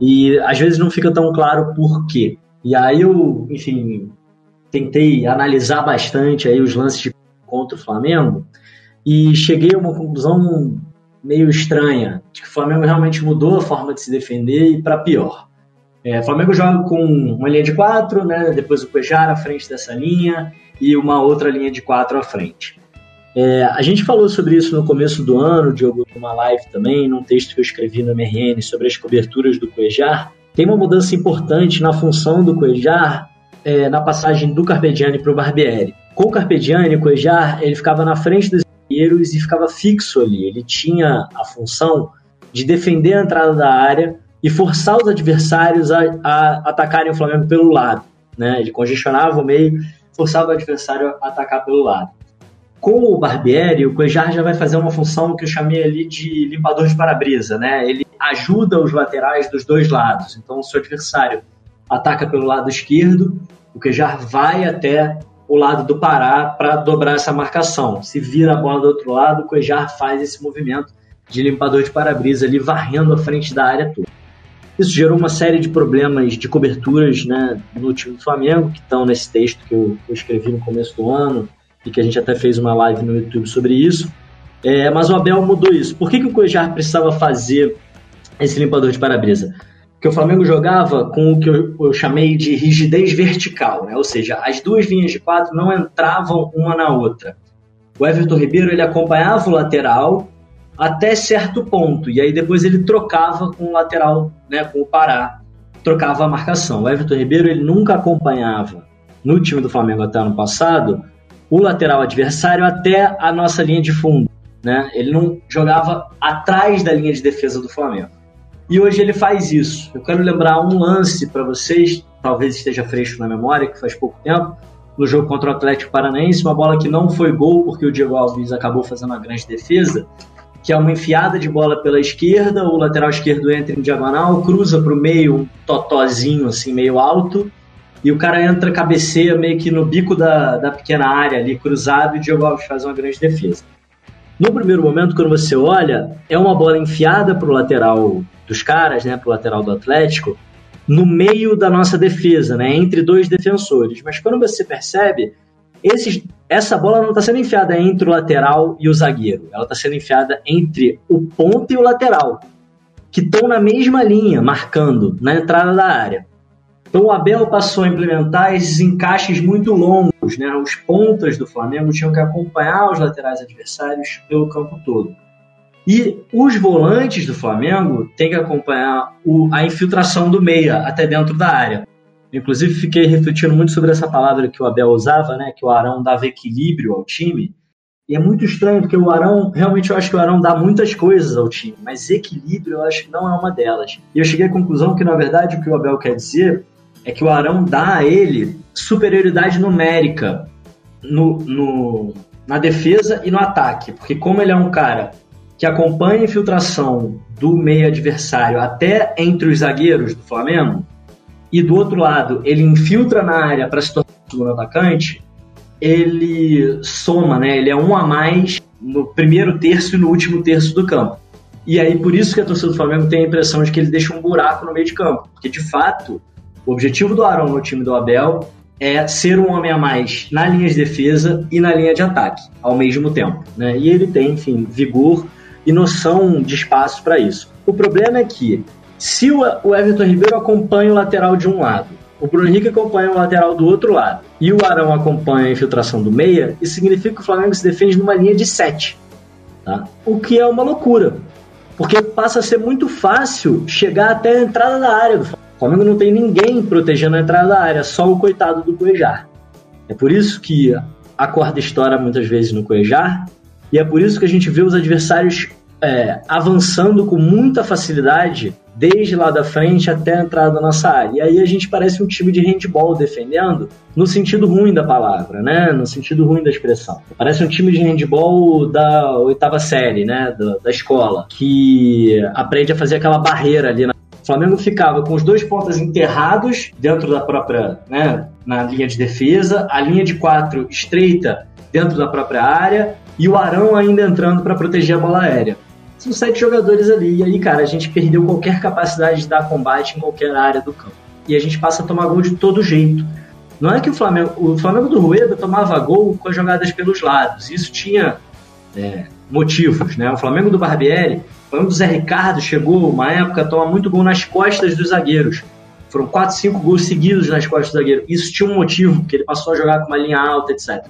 E às vezes não fica tão claro por quê. E aí eu, enfim, tentei analisar bastante aí os lances de contra o Flamengo e cheguei a uma conclusão meio estranha, de que o Flamengo realmente mudou a forma de se defender e para pior. É, o Flamengo joga com uma linha de quatro, né, depois o Cuejar à frente dessa linha e uma outra linha de quatro à frente. É, a gente falou sobre isso no começo do ano, Diogo, numa live também, num texto que eu escrevi no MRN sobre as coberturas do Cuejar. Tem uma mudança importante na função do Cuejar é, na passagem do Carpegiani para o Barbieri. Com o Carpegiani, o Cuejar ele ficava na frente dos zagueiros e ficava fixo ali. Ele tinha a função de defender a entrada da área e forçar os adversários a, a atacarem o Flamengo pelo lado. Né? Ele congestionava o meio, forçava o adversário a atacar pelo lado. Com o Barbieri, o Cuejar já vai fazer uma função que eu chamei ali de limpador de para-brisa, né? Ele ajuda os laterais dos dois lados. Então, se o adversário ataca pelo lado esquerdo, o Cuejar vai até o lado do Pará para dobrar essa marcação. Se vira a bola do outro lado, o Cuejar faz esse movimento de limpador de para-brisa ali, varrendo a frente da área toda. Isso gerou uma série de problemas de coberturas né, no time do Flamengo, que estão nesse texto que eu, escrevi no começo do ano, e que a gente até fez uma live no YouTube sobre isso. É, mas o Abel mudou isso. Por que, que o Cuejar precisava fazer esse limpador de para-brisa? Porque o Flamengo jogava com o que eu, eu chamei de rigidez vertical, né? ou seja, as duas linhas de quatro não entravam uma na outra. O Everton Ribeiro ele acompanhava o lateral até certo ponto, e aí depois ele trocava com o lateral, né, com o Pará, trocava a marcação. O Everton Ribeiro ele nunca acompanhava no time do Flamengo até ano passado o lateral adversário até a nossa linha de fundo. Né? Ele não jogava atrás da linha de defesa do Flamengo. E hoje ele faz isso. Eu quero lembrar um lance para vocês, talvez esteja fresco na memória, que faz pouco tempo, no jogo contra o Atlético Paranaense, uma bola que não foi gol porque o Diego Alves acabou fazendo uma grande defesa, que é uma enfiada de bola pela esquerda, o lateral esquerdo entra em diagonal, cruza para o meio, um totozinho assim meio alto, e o cara entra, cabeceia meio que no bico da, da pequena área ali, cruzado, e o Diogo Alves faz uma grande defesa. No primeiro momento, quando você olha, é uma bola enfiada para o lateral dos caras, né, para o lateral do Atlético, no meio da nossa defesa, né, entre dois defensores. Mas quando você percebe, esses essa bola não está sendo enfiada entre o lateral e o zagueiro. Ela está sendo enfiada entre o ponto e o lateral, que estão na mesma linha, marcando na entrada da área. Então o Abel passou a implementar esses encaixes muito longos, né? Os pontas do Flamengo tinham que acompanhar os laterais adversários pelo campo todo. E os volantes do Flamengo têm que acompanhar o, a infiltração do meia até dentro da área. Inclusive, fiquei refletindo muito sobre essa palavra que o Abel usava, né? Que o Arão dava equilíbrio ao time. E é muito estranho, porque o Arão, realmente eu acho que o Arão dá muitas coisas ao time, mas equilíbrio eu acho que não é uma delas. E eu cheguei à conclusão que, na verdade, o que o Abel quer dizer é que o Arão dá a ele superioridade numérica no, no, na defesa e no ataque. Porque como ele é um cara que acompanha a infiltração do meio adversário até entre os zagueiros do Flamengo, e do outro lado ele infiltra na área para se tornar segundo atacante, ele soma, né? Ele é um a mais no primeiro terço e no último terço do campo. E aí por isso que a torcida do Flamengo tem a impressão de que ele deixa um buraco no meio de campo, porque de fato o objetivo do Arão no time do Abel é ser um homem a mais na linha de defesa e na linha de ataque ao mesmo tempo, né? E ele tem, enfim, vigor e noção de espaço para isso. O problema é que se o Everton Ribeiro acompanha o lateral de um lado, o Bruno Henrique acompanha o lateral do outro lado e o Arão acompanha a infiltração do meia, isso significa que o Flamengo se defende numa linha de 7. Tá? O que é uma loucura, porque passa a ser muito fácil chegar até a entrada da área do Flamengo. Flamengo não tem ninguém protegendo a entrada da área, só o coitado do Cuejar. É por isso que a corda estoura muitas vezes no Cuejar e é por isso que a gente vê os adversários é, avançando com muita facilidade desde lá da frente até a entrada da nossa área. E aí a gente parece um time de handball defendendo no sentido ruim da palavra, né? No sentido ruim da expressão. Parece um time de handball da oitava série, né? Da, da escola, que aprende a fazer aquela barreira ali na Flamengo ficava com os dois pontas enterrados dentro da própria, né, na linha de defesa, a linha de quatro estreita dentro da própria área e o Arão ainda entrando para proteger a bola aérea. São sete jogadores ali, e aí, cara, a gente perdeu qualquer capacidade de dar combate em qualquer área do campo. E a gente passa a tomar gol de todo jeito. Não é que o Flamengo, o Flamengo do Rueda tomava gol com as jogadas pelos lados, isso tinha é, motivos, né? O Flamengo do Barbieri, Flamengo do Zé Ricardo chegou uma época a tomar muito gol nas costas dos zagueiros. Foram quatro, cinco gols seguidos nas costas do zagueiro. Isso tinha um motivo, porque ele passou a jogar com uma linha alta, etc.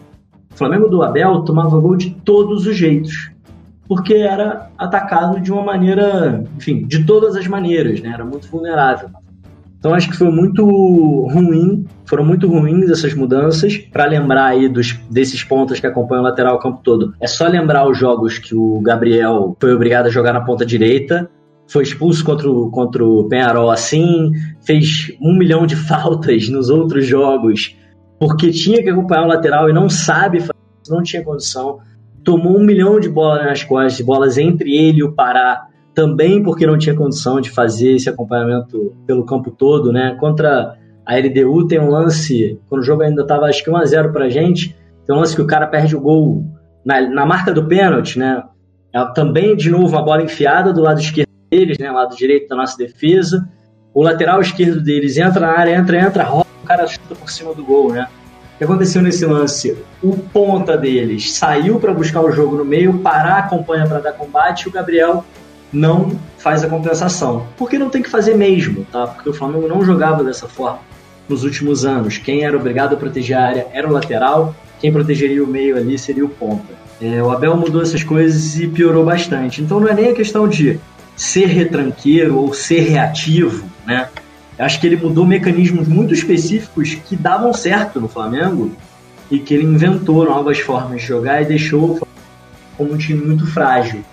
O Flamengo do Abel tomava gol de todos os jeitos, porque era atacado de uma maneira, enfim, de todas as maneiras, né? Era muito vulnerável. Então acho que foi muito ruim, foram muito ruins essas mudanças. Para lembrar aí dos, desses pontos que acompanham o lateral o campo todo, é só lembrar os jogos que o Gabriel foi obrigado a jogar na ponta direita, foi expulso contra o, contra o Penharol assim, fez um milhão de faltas nos outros jogos porque tinha que acompanhar o lateral e não sabe fazer, não tinha condição. Tomou um milhão de bolas nas costas, bolas entre ele e o Pará, também porque não tinha condição de fazer esse acompanhamento pelo campo todo, né? Contra a LDU tem um lance, quando o jogo ainda estava acho que 1x0 pra gente, tem um lance que o cara perde o gol na, na marca do pênalti, né? É, também, de novo, uma bola enfiada do lado esquerdo deles, né? Lado direito da nossa defesa. O lateral esquerdo deles entra na área, entra, entra, rola o cara chuta por cima do gol, né? O que aconteceu nesse lance? O ponta deles saiu para buscar o jogo no meio, parar, acompanha para dar combate, e o Gabriel não faz a compensação. Porque não tem que fazer mesmo, tá? Porque o Flamengo não jogava dessa forma nos últimos anos. Quem era obrigado a proteger a área era o lateral, quem protegeria o meio ali seria o ponta. É, o Abel mudou essas coisas e piorou bastante. Então não é nem a questão de ser retranqueiro ou ser reativo, né? Acho que ele mudou mecanismos muito específicos que davam certo no Flamengo e que ele inventou novas formas de jogar e deixou como um time muito frágil.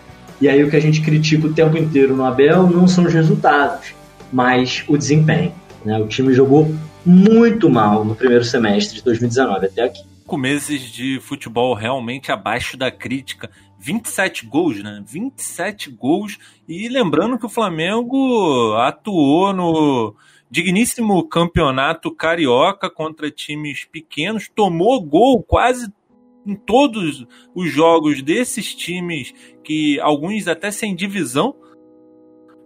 E aí o que a gente critica o tempo inteiro no Abel não são os resultados, mas o desempenho. Né? O time jogou muito mal no primeiro semestre de 2019 até aqui. Cinco meses de futebol realmente abaixo da crítica. 27 gols, né? 27 gols. E lembrando que o Flamengo atuou no digníssimo campeonato carioca contra times pequenos, tomou gol quase em todos os jogos desses times, que alguns até sem divisão.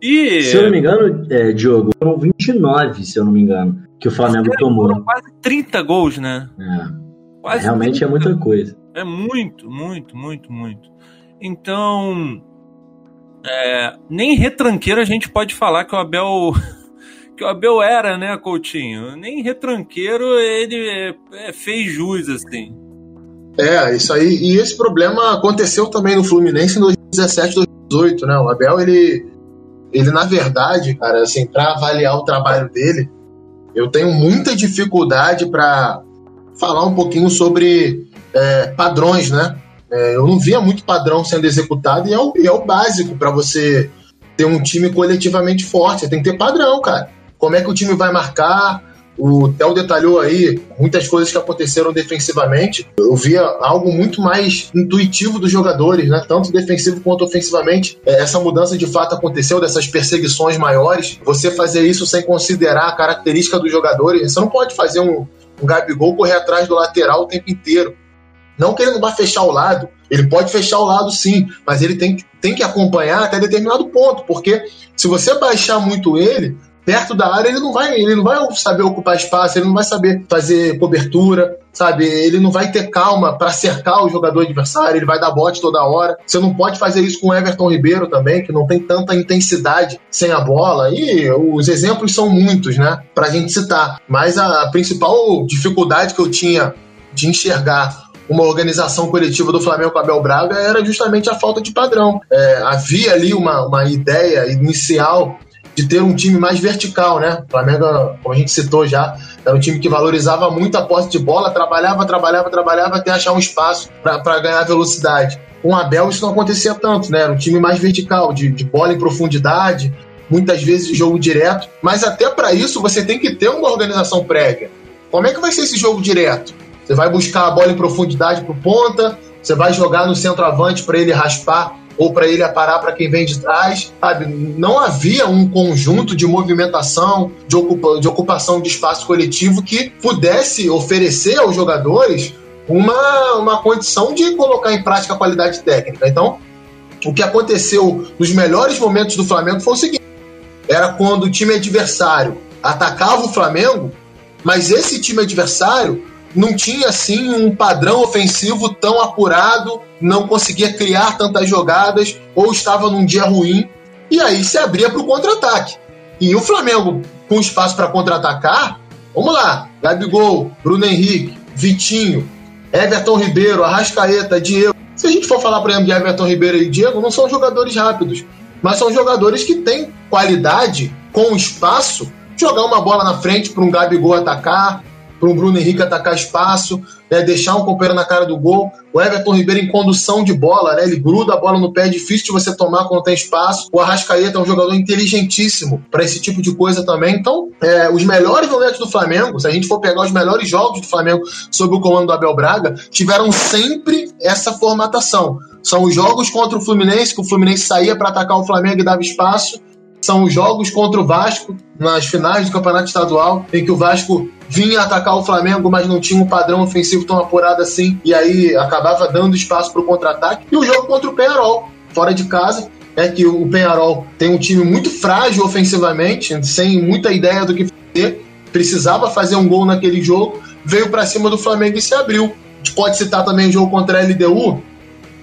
E... Se eu não me engano, é, Diogo, foram 29, se eu não me engano, que o Flamengo tomou. Foram quase 30 gols, né? É. Quase Realmente 30. é muita coisa. É muito, muito, muito, muito. Então, é, nem retranqueiro a gente pode falar que o Abel que o Abel era, né, Coutinho? Nem retranqueiro ele é, é, fez jus, assim. É, isso aí. E esse problema aconteceu também no Fluminense em 2017, 2018, né? O Abel, ele, ele na verdade, cara, assim, para avaliar o trabalho dele, eu tenho muita dificuldade para falar um pouquinho sobre é, padrões, né? É, eu não via muito padrão sendo executado e é o, e é o básico para você ter um time coletivamente forte. Você tem que ter padrão, cara. Como é que o time vai marcar? O Theo detalhou aí muitas coisas que aconteceram defensivamente. Eu via algo muito mais intuitivo dos jogadores, né? tanto defensivo quanto ofensivamente. É, essa mudança de fato aconteceu, dessas perseguições maiores. Você fazer isso sem considerar a característica dos jogadores. Você não pode fazer um, um Gabigol correr atrás do lateral o tempo inteiro. Não que ele não vá fechar o lado, ele pode fechar o lado sim, mas ele tem, tem que acompanhar até determinado ponto, porque se você baixar muito ele, perto da área, ele não vai, ele não vai saber ocupar espaço, ele não vai saber fazer cobertura, sabe? Ele não vai ter calma para cercar o jogador adversário, ele vai dar bote toda hora. Você não pode fazer isso com o Everton Ribeiro também, que não tem tanta intensidade sem a bola. E os exemplos são muitos, né? Pra gente citar. Mas a principal dificuldade que eu tinha de enxergar uma organização coletiva do Flamengo com Abel Braga era justamente a falta de padrão. É, havia ali uma, uma ideia inicial de ter um time mais vertical, né? O Flamengo, como a gente citou já, era um time que valorizava muito a posse de bola, trabalhava, trabalhava, trabalhava até achar um espaço para ganhar velocidade. Com o Abel isso não acontecia tanto, né? Era um time mais vertical, de, de bola em profundidade, muitas vezes de jogo direto. Mas até para isso você tem que ter uma organização prévia. Como é que vai ser esse jogo direto? Você vai buscar a bola em profundidade para ponta, você vai jogar no centroavante para ele raspar ou para ele aparar para quem vem de trás, sabe? Não havia um conjunto de movimentação, de, ocupa, de ocupação de espaço coletivo que pudesse oferecer aos jogadores uma, uma condição de colocar em prática a qualidade técnica. Então, o que aconteceu nos melhores momentos do Flamengo foi o seguinte: era quando o time adversário atacava o Flamengo, mas esse time adversário não tinha assim um padrão ofensivo tão apurado, não conseguia criar tantas jogadas ou estava num dia ruim e aí se abria para o contra-ataque. E o Flamengo com espaço para contra-atacar, vamos lá, Gabigol, Bruno Henrique, Vitinho, Everton Ribeiro, Arrascaeta, Diego. Se a gente for falar, por exemplo, de Everton Ribeiro e Diego, não são jogadores rápidos, mas são jogadores que têm qualidade com espaço jogar uma bola na frente para um Gabigol atacar, para o Bruno Henrique atacar espaço, né, deixar um companheiro na cara do gol. O Everton Ribeiro em condução de bola, né, ele gruda a bola no pé, é difícil de você tomar quando tem espaço. O Arrascaeta é um jogador inteligentíssimo para esse tipo de coisa também. Então, é, os melhores momentos do Flamengo, se a gente for pegar os melhores jogos do Flamengo sob o comando do Abel Braga, tiveram sempre essa formatação. São os jogos contra o Fluminense, que o Fluminense saía para atacar o Flamengo e dava espaço são os jogos contra o Vasco nas finais do Campeonato Estadual, em que o Vasco vinha atacar o Flamengo, mas não tinha um padrão ofensivo tão apurado assim, e aí acabava dando espaço para o contra-ataque. E o jogo contra o Penharol, fora de casa, é que o Penharol tem um time muito frágil ofensivamente, sem muita ideia do que fazer, precisava fazer um gol naquele jogo, veio para cima do Flamengo e se abriu. A gente pode citar também o jogo contra a LDU,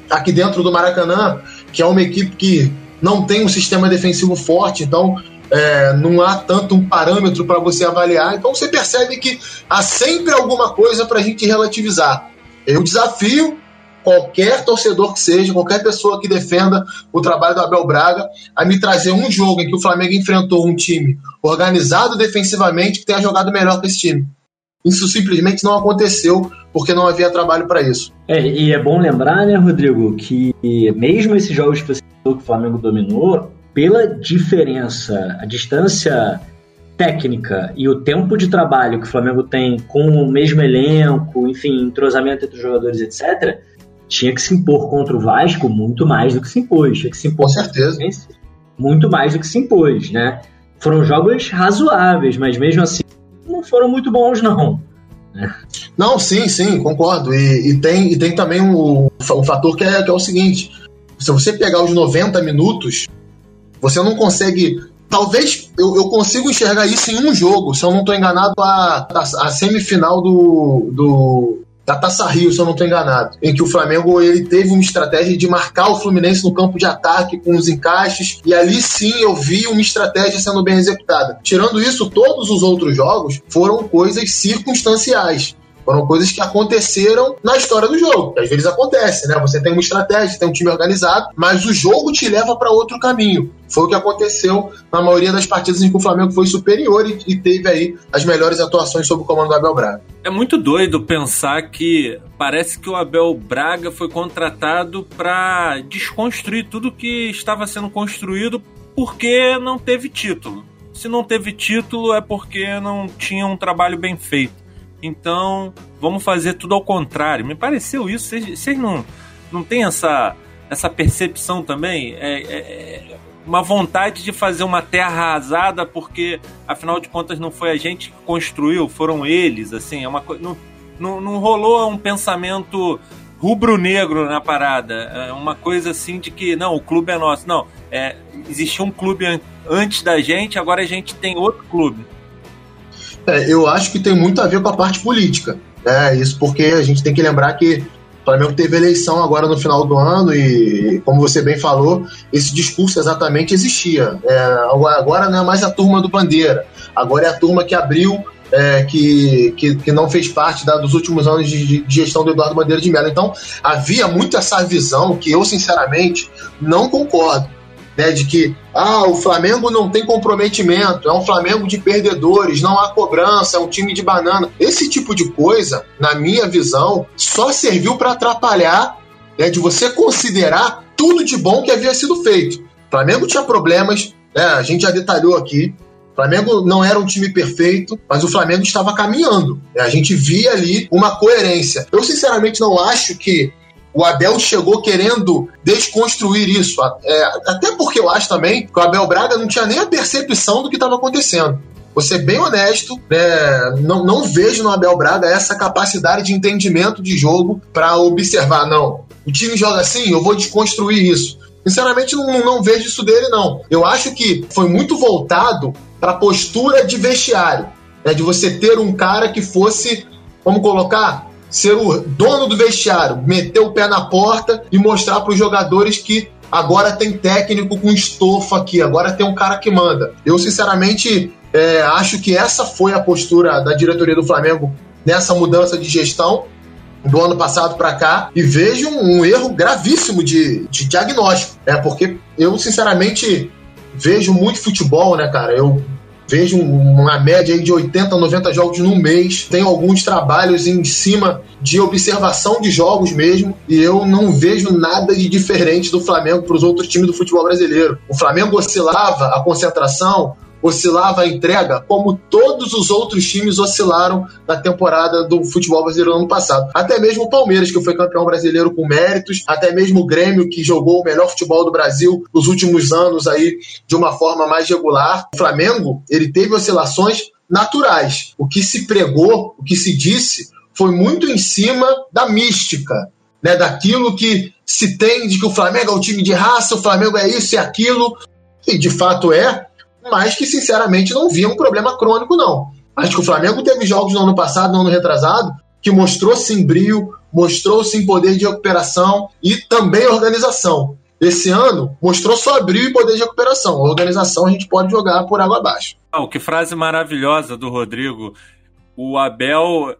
aqui dentro do Maracanã, que é uma equipe que não tem um sistema defensivo forte, então é, não há tanto um parâmetro para você avaliar. Então você percebe que há sempre alguma coisa para a gente relativizar. Eu desafio qualquer torcedor que seja, qualquer pessoa que defenda o trabalho do Abel Braga, a me trazer um jogo em que o Flamengo enfrentou um time organizado defensivamente que tenha jogado melhor que esse time. Isso simplesmente não aconteceu porque não havia trabalho para isso. É, e é bom lembrar, né, Rodrigo, que mesmo esses jogos que você que o Flamengo dominou, pela diferença, a distância técnica e o tempo de trabalho que o Flamengo tem com o mesmo elenco, enfim, entrosamento entre os jogadores, etc., tinha que se impor contra o Vasco muito mais do que se impôs. Tinha que se impor com certeza. Muito mais do que se impôs, né? Foram jogos razoáveis, mas mesmo assim não foram muito bons, não. Né? Não, sim, sim, concordo. E, e, tem, e tem também um, um fator que é, que é o seguinte: se você pegar os 90 minutos, você não consegue. Talvez eu, eu consiga enxergar isso em um jogo, se eu não estou enganado, a, a, a, semifinal do, do da Taça Rio, se eu não estou enganado, em que o Flamengo ele teve uma estratégia de marcar o Fluminense no campo de ataque com os encaixes, e ali sim eu vi uma estratégia sendo bem executada. Tirando isso, todos os outros jogos foram coisas circunstanciais. Foram coisas que aconteceram na história do jogo. Que às vezes acontece, né? Você tem uma estratégia, tem um time organizado, mas o jogo te leva para outro caminho. Foi o que aconteceu na maioria das partidas em que o Flamengo foi superior e, e teve aí as melhores atuações sob o comando do Abel Braga. É muito doido pensar que parece que o Abel Braga foi contratado para desconstruir tudo que estava sendo construído porque não teve título. Se não teve título é porque não tinha um trabalho bem feito. Então, vamos fazer tudo ao contrário. Me pareceu isso. Vocês não, não têm essa, essa percepção também? É, é, é, uma vontade de fazer uma terra arrasada, porque, afinal de contas, não foi a gente que construiu, foram eles. Assim, é uma não, não, não rolou um pensamento rubro-negro na parada. É uma coisa assim de que, não, o clube é nosso. Não, é, existia um clube antes da gente, agora a gente tem outro clube. É, eu acho que tem muito a ver com a parte política. Né? Isso porque a gente tem que lembrar que o Flamengo teve eleição agora no final do ano e, como você bem falou, esse discurso exatamente existia. É, agora não é mais a turma do Bandeira, agora é a turma que abriu é, que, que, que, não fez parte da, dos últimos anos de, de, gestão do Eduardo Bandeira de Mello. Então, havia muito essa visão que eu, sinceramente, não concordo né, de que ah, o Flamengo não tem comprometimento, é um Flamengo de perdedores, não há cobrança, é um time de banana. Esse tipo de coisa, na minha visão, só serviu para atrapalhar né, de você considerar tudo de bom que havia sido feito. O Flamengo tinha problemas, né, a gente já detalhou aqui. O Flamengo não era um time perfeito, mas o Flamengo estava caminhando. Né, a gente via ali uma coerência. Eu, sinceramente, não acho que o Abel chegou querendo desconstruir isso. É, até porque eu acho também que o Abel Braga não tinha nem a percepção do que estava acontecendo. Vou ser bem honesto, né? não, não vejo no Abel Braga essa capacidade de entendimento de jogo para observar, não. O time joga assim, eu vou desconstruir isso. Sinceramente, não, não vejo isso dele, não. Eu acho que foi muito voltado para a postura de vestiário, né? de você ter um cara que fosse, vamos colocar, ser o dono do vestiário, meter o pé na porta e mostrar para os jogadores que agora tem técnico com estofa aqui, agora tem um cara que manda. Eu, sinceramente, é, acho que essa foi a postura da diretoria do Flamengo nessa mudança de gestão do ano passado para cá e vejo um, um erro gravíssimo de, de diagnóstico, é porque eu sinceramente vejo muito futebol, né, cara? Eu vejo uma média de 80, 90 jogos no mês. Tem alguns trabalhos em cima de observação de jogos mesmo, e eu não vejo nada de diferente do Flamengo para os outros times do futebol brasileiro. O Flamengo oscilava a concentração, oscilava a entrega, como todos os outros times oscilaram na temporada do futebol brasileiro no ano passado. Até mesmo o Palmeiras, que foi campeão brasileiro com méritos, até mesmo o Grêmio, que jogou o melhor futebol do Brasil nos últimos anos aí de uma forma mais regular. O Flamengo, ele teve oscilações naturais. O que se pregou, o que se disse, foi muito em cima da mística, né, daquilo que se tem de que o Flamengo é um time de raça, o Flamengo é isso e aquilo, e de fato é, mas que sinceramente não via um problema crônico, não. Acho que o Flamengo teve jogos no ano passado, no ano retrasado, que mostrou sim brilho, mostrou sim poder de recuperação e também organização. Esse ano mostrou só brilho e poder de recuperação. A organização a gente pode jogar por água abaixo. Oh, que frase maravilhosa do Rodrigo. O Abel,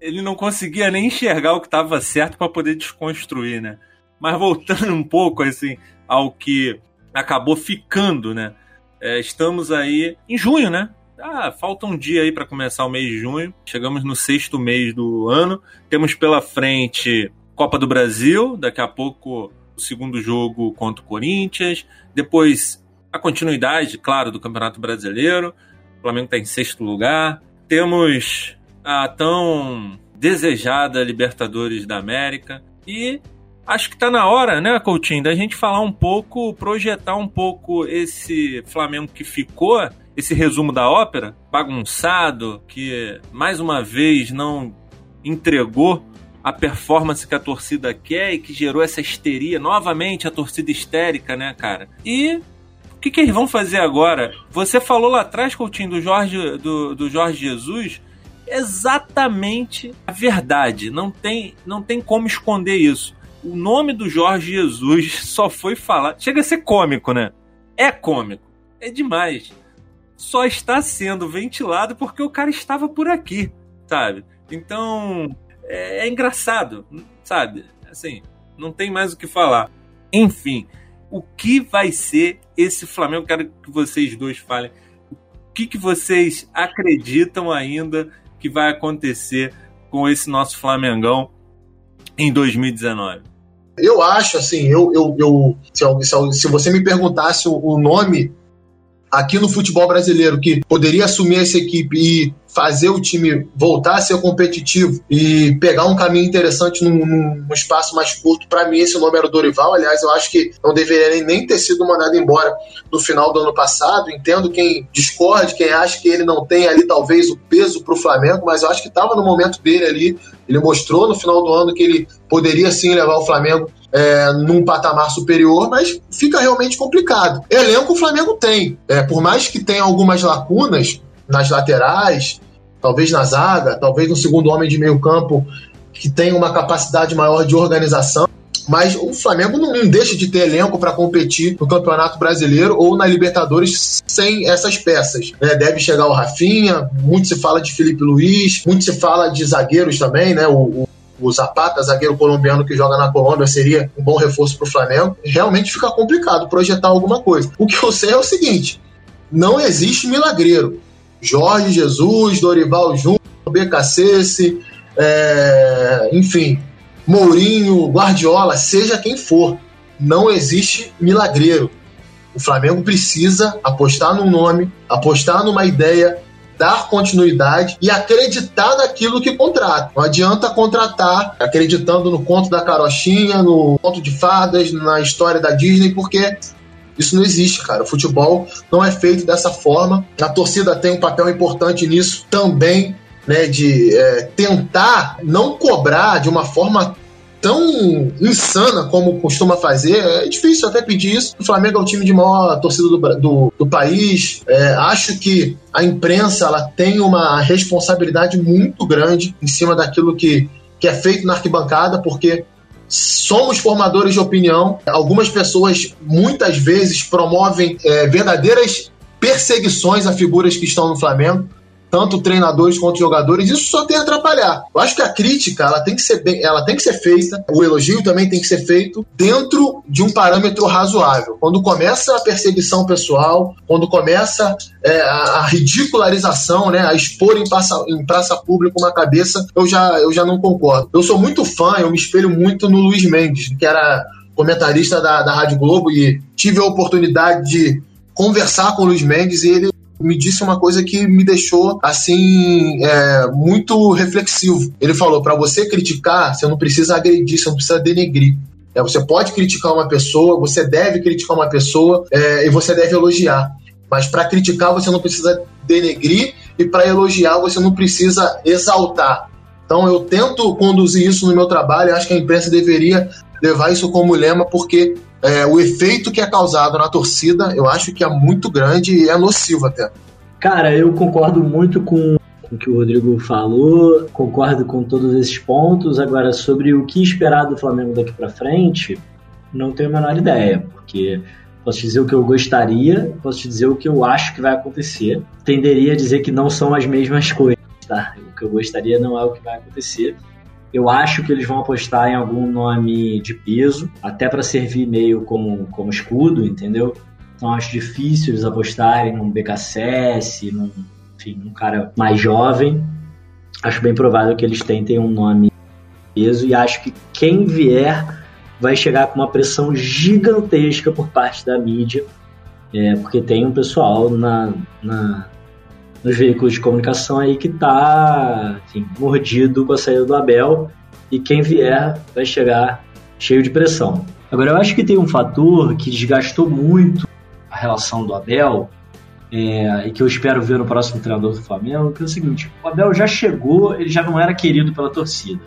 ele não conseguia nem enxergar o que estava certo para poder desconstruir, né? Mas voltando um pouco assim ao que acabou ficando, né? É, estamos aí em junho, né? Ah, falta um dia aí para começar o mês de junho. Chegamos no sexto mês do ano. Temos pela frente Copa do Brasil, daqui a pouco o segundo jogo contra o Corinthians. Depois a continuidade, claro, do Campeonato Brasileiro. O Flamengo está em sexto lugar. Temos a tão desejada Libertadores da América. E acho que está na hora, né, Coutinho, da gente falar um pouco, projetar um pouco esse Flamengo que ficou, esse resumo da ópera, bagunçado, que mais uma vez não entregou a performance que a torcida quer e que gerou essa histeria, novamente a torcida histérica, né, cara? E o que, que eles vão fazer agora? Você falou lá atrás, Coutinho, do Jorge, do, do Jorge Jesus exatamente a verdade. Não tem, não tem como esconder isso. O nome do Jorge Jesus só foi falado. Chega a ser cômico, né? É cômico. É demais. Só está sendo ventilado porque o cara estava por aqui, sabe? Então, é, é engraçado, sabe? Assim, não tem mais o que falar. Enfim, o que vai ser esse Flamengo? Quero que vocês dois falem. O que, que vocês acreditam ainda que vai acontecer com esse nosso Flamengão em 2019? Eu acho, assim, eu, eu, eu se, se, você me perguntasse o, o nome aqui no futebol brasileiro que poderia assumir essa equipe e fazer o time voltar a ser competitivo e pegar um caminho interessante num, num espaço mais curto, para mim esse nome era o Dorival. Aliás, eu acho que não deveria nem ter sido mandado embora no final do ano passado. Entendo quem discorde, quem acha que ele não tem ali talvez o peso para o Flamengo, mas eu acho que estava no momento dele ali. Ele mostrou no final do ano que ele poderia sim levar o Flamengo é, num patamar superior, mas fica realmente complicado. Elenco o Flamengo tem. É, por mais que tenha algumas lacunas nas laterais, talvez na zaga, talvez no segundo homem de meio campo que tenha uma capacidade maior de organização. Mas o Flamengo não, deixa de ter elenco para competir no Campeonato Brasileiro ou na Libertadores sem essas peças. É, deve chegar o Rafinha, muito se fala de Felipe Luiz, muito se fala de zagueiros também, né? O, o Zapata, zagueiro colombiano que joga na Colômbia, seria um bom reforço para o Flamengo. Realmente fica complicado projetar alguma coisa. O que eu sei é o seguinte: não existe milagreiro. Jorge Jesus, Dorival Júnior, BKC, é, enfim, Mourinho, Guardiola, seja quem for, não existe milagreiro. O Flamengo precisa apostar num nome, apostar numa ideia, dar continuidade e acreditar naquilo que contrata. Não adianta contratar acreditando no conto da carochinha, no conto de fadas, na história da Disney, porque isso não existe, cara. O futebol não é feito dessa forma. A torcida tem um papel importante nisso também, né? De é, tentar não cobrar de uma forma tão insana como costuma fazer, é difícil até pedir isso. O Flamengo é o time de maior torcida do, do, do país. É, acho que a imprensa ela tem uma responsabilidade muito grande em cima daquilo que, que é feito na arquibancada, porque somos formadores de opinião. Algumas pessoas muitas vezes promovem é, verdadeiras perseguições a figuras que estão no Flamengo tanto treinadores quanto jogadores, isso só tem a atrapalhar. Eu acho que a crítica ela tem que ser bem, ela tem que ser feita, o elogio também tem que ser feito dentro de um parâmetro razoável. Quando começa a perseguição pessoal, quando começa é, a, ridicularização, né, a expor em praça, em praça pública uma cabeça, eu já, eu já não concordo. Eu sou muito fã, eu me espelho muito no Luiz Mendes, que era comentarista da, da Rádio Globo e tive a oportunidade de conversar com o Luiz Mendes e ele me disse uma coisa que me deixou assim é, muito reflexivo. Ele falou: para você criticar, você não precisa agredir, você não precisa denegrir. É, você pode criticar uma pessoa, você deve criticar uma pessoa é, e você deve elogiar. Mas para criticar você não precisa denegrir e para elogiar você não precisa exaltar. Então eu tento conduzir isso no meu trabalho. Acho que a imprensa deveria levar isso como lema, porque é, o efeito que é causado na torcida, eu acho que é muito grande e é nocivo até. Cara, eu concordo muito com o que o Rodrigo falou, concordo com todos esses pontos. Agora, sobre o que esperar do Flamengo daqui para frente, não tenho a menor ideia, porque posso te dizer o que eu gostaria, posso te dizer o que eu acho que vai acontecer. Tenderia a dizer que não são as mesmas coisas, tá? O que eu gostaria não é o que vai acontecer. Eu acho que eles vão apostar em algum nome de peso, até para servir meio como, como escudo, entendeu? Então acho difícil eles apostarem num BKSS, num, enfim, num cara mais jovem. Acho bem provável que eles tentem um nome de peso e acho que quem vier vai chegar com uma pressão gigantesca por parte da mídia, é, porque tem um pessoal na, na, nos veículos de comunicação aí que está mordido com a saída do Abel e quem vier vai chegar cheio de pressão. Agora, eu acho que tem um fator que desgastou muito a relação do Abel é, e que eu espero ver no próximo treinador do Flamengo, que é o seguinte, o Abel já chegou, ele já não era querido pela torcida.